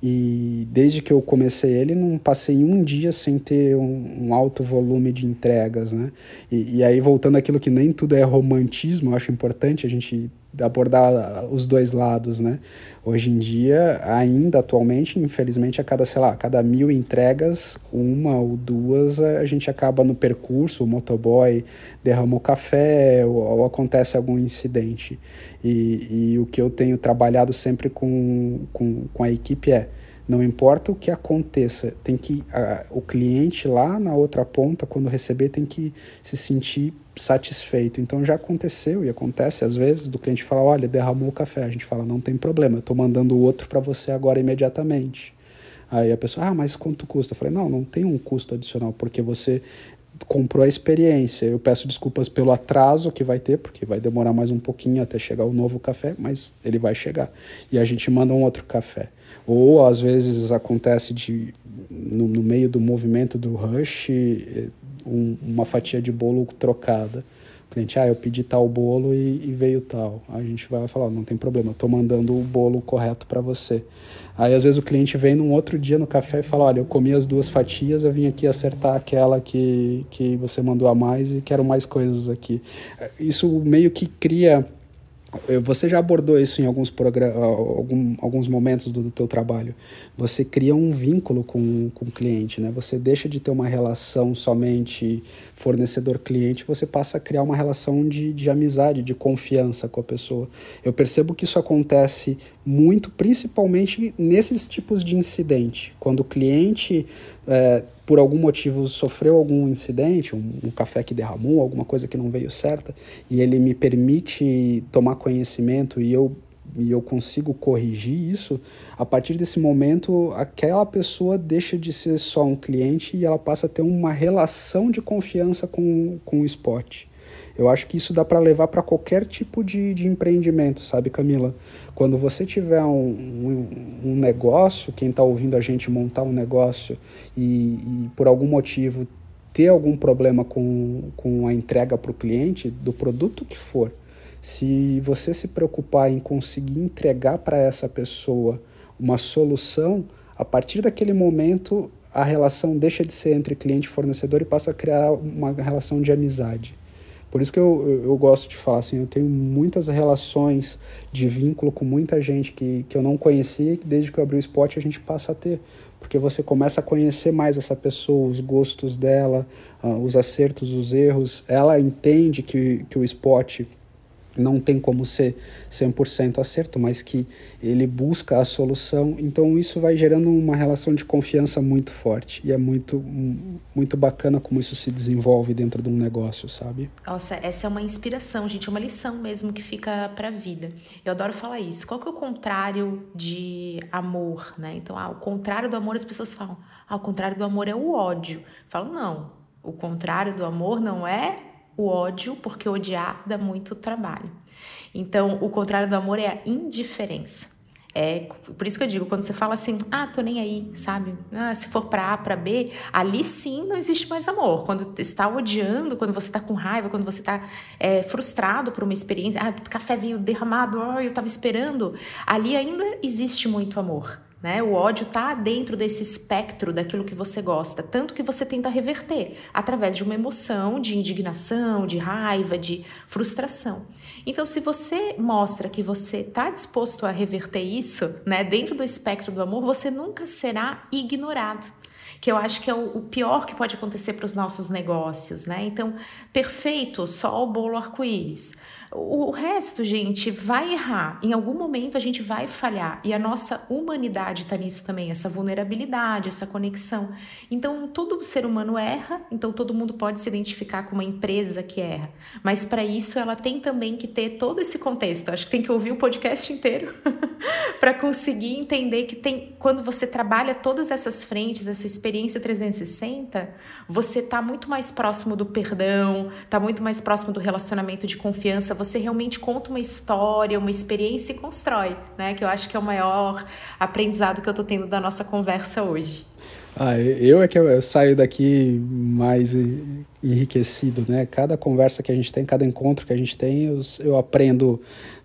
e desde que eu comecei ele, não passei um dia sem ter um, um alto volume de entregas, né? E, e, aí, voltando àquilo que nem tudo é romantismo, eu acho importante a gente abordar os dois lados, né? Hoje em dia, ainda atualmente, infelizmente, a cada, sei lá, cada mil entregas, uma ou duas, a gente acaba no percurso, o motoboy derrama o café ou, ou acontece algum incidente. E, e, o que eu tenho trabalhado sempre com, com, com a equipe é não importa o que aconteça, tem que a, o cliente lá na outra ponta, quando receber, tem que se sentir satisfeito. Então já aconteceu e acontece às vezes do cliente falar, olha, derramou o café. A gente fala, não tem problema, eu estou mandando outro para você agora imediatamente. Aí a pessoa, ah, mas quanto custa? Eu falei, não, não tem um custo adicional, porque você comprou a experiência. Eu peço desculpas pelo atraso que vai ter, porque vai demorar mais um pouquinho até chegar o novo café, mas ele vai chegar. E a gente manda um outro café. Ou às vezes acontece de no, no meio do movimento do rush eh, um, uma fatia de bolo trocada. O cliente, ah, eu pedi tal bolo e, e veio tal. A gente vai falar, não tem problema, eu estou mandando o bolo correto para você. Aí às vezes o cliente vem num outro dia no café e fala, olha, eu comi as duas fatias, eu vim aqui acertar aquela que, que você mandou a mais e quero mais coisas aqui. Isso meio que cria você já abordou isso em alguns, algum, alguns momentos do, do teu trabalho. Você cria um vínculo com, com o cliente, né? Você deixa de ter uma relação somente fornecedor-cliente, você passa a criar uma relação de, de amizade, de confiança com a pessoa. Eu percebo que isso acontece muito, principalmente nesses tipos de incidente. Quando o cliente é, por algum motivo sofreu algum incidente, um, um, café que derramou, alguma coisa que não veio certa, e ele me permite tomar conhecimento e eu, e eu consigo corrigir isso, a partir desse momento aquela pessoa deixa de ser só um cliente e ela passa a ter uma relação de confiança com, com o esporte. Eu acho que isso dá para levar para qualquer tipo de, de empreendimento, sabe, Camila? Quando você tiver um, um, um negócio, quem está ouvindo a gente montar um negócio e, e por algum motivo ter algum problema com, com a entrega para o cliente, do produto que for, se você se preocupar em conseguir entregar para essa pessoa uma solução, a partir daquele momento a relação deixa de ser entre cliente e fornecedor e passa a criar uma relação de amizade. Por isso que eu, eu, gosto de falar assim, eu tenho muitas relações de vínculo com muita gente que, que eu não conhecia e que desde que eu abri o esporte a gente passa a ter. Porque você começa a conhecer mais essa pessoa, os gostos dela, uh, os acertos, os erros. Ela entende que, que o esporte não tem como ser 100% acerto, mas que ele busca a solução. Então isso vai gerando uma relação de confiança muito forte e é muito muito bacana como isso se desenvolve dentro de um negócio, sabe? Nossa, essa é uma inspiração, gente, é uma lição mesmo que fica para a vida. Eu adoro falar isso. Qual que é o contrário de amor, né? Então, ah, o contrário do amor as pessoas falam: "Ah, o contrário do amor é o ódio". Falo: "Não. O contrário do amor não é o ódio, porque odiar dá muito trabalho. Então, o contrário do amor é a indiferença. É por isso que eu digo, quando você fala assim, ah, tô nem aí, sabe? Ah, se for para A, para B, ali sim não existe mais amor. Quando está odiando, quando você está com raiva, quando você está é, frustrado por uma experiência, ah, café veio derramado, oh, eu estava esperando, ali ainda existe muito amor. Né? O ódio está dentro desse espectro daquilo que você gosta, tanto que você tenta reverter através de uma emoção de indignação, de raiva, de frustração. Então, se você mostra que você está disposto a reverter isso, né, dentro do espectro do amor, você nunca será ignorado que eu acho que é o, pior que pode acontecer para os nossos negócios, né? Então, perfeito, só o bolo arco-íris. O resto, gente, vai errar. Em algum momento a gente vai falhar. E a nossa humanidade está nisso também, essa vulnerabilidade, essa conexão. Então, todo ser humano erra, então todo mundo pode se identificar com uma empresa que erra. Mas para isso ela tem também que ter todo esse contexto. Acho que tem que ouvir o podcast inteiro para conseguir entender que tem quando você trabalha todas essas frentes, essa experiência 360, você está muito mais próximo do perdão, está muito mais próximo do relacionamento de confiança você realmente conta uma história, uma experiência e constrói, né? Que eu acho que é o maior aprendizado que eu tô tendo da nossa conversa hoje. Ah, eu é que eu, eu saio daqui mais enriquecido, né? Cada conversa que a gente tem, cada encontro que a gente tem, eu, eu aprendo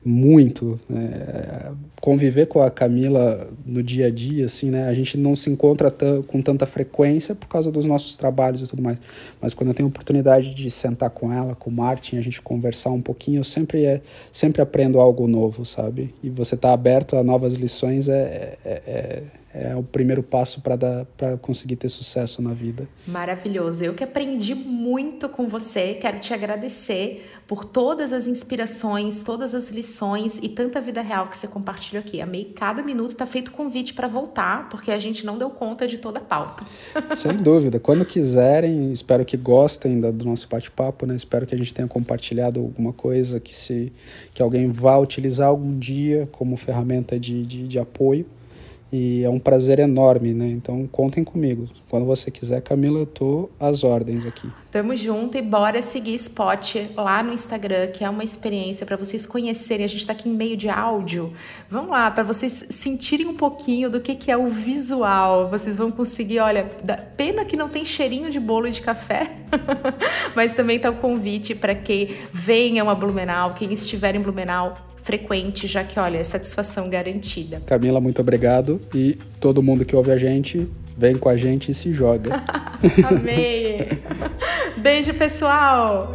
muito. Né? Conviver com a Camila no dia a dia, assim, né? A gente não se encontra com tanta frequência por causa dos nossos trabalhos e tudo mais. Mas quando eu tenho oportunidade de sentar com ela, com o Martin, a gente conversar um pouquinho, eu sempre, é, sempre aprendo algo novo, sabe? E você tá aberto a novas lições é, é, é é o primeiro passo para conseguir ter sucesso na vida. Maravilhoso. Eu que aprendi muito com você, quero te agradecer por todas as inspirações, todas as lições e tanta vida real que você compartilhou aqui. Amei cada minuto, tá feito convite para voltar, porque a gente não deu conta de toda a pauta. Sem dúvida. Quando quiserem, espero que gostem do nosso bate-papo, né? Espero que a gente tenha compartilhado alguma coisa que se que alguém vá utilizar algum dia como ferramenta de, de, de apoio. E é um prazer enorme, né? Então contem comigo. Quando você quiser, Camila, eu tô às ordens aqui. Tamo junto e bora seguir Spot lá no Instagram, que é uma experiência para vocês conhecerem. A gente tá aqui em meio de áudio. Vamos lá, para vocês sentirem um pouquinho do que, que é o visual. Vocês vão conseguir, olha, pena que não tem cheirinho de bolo de café, mas também tá o convite para quem venha a Blumenau, quem estiver em Blumenau, frequente, já que, olha, é satisfação garantida. Camila, muito obrigado. E todo mundo que ouve a gente, vem com a gente e se joga. Amei! Beijo, pessoal!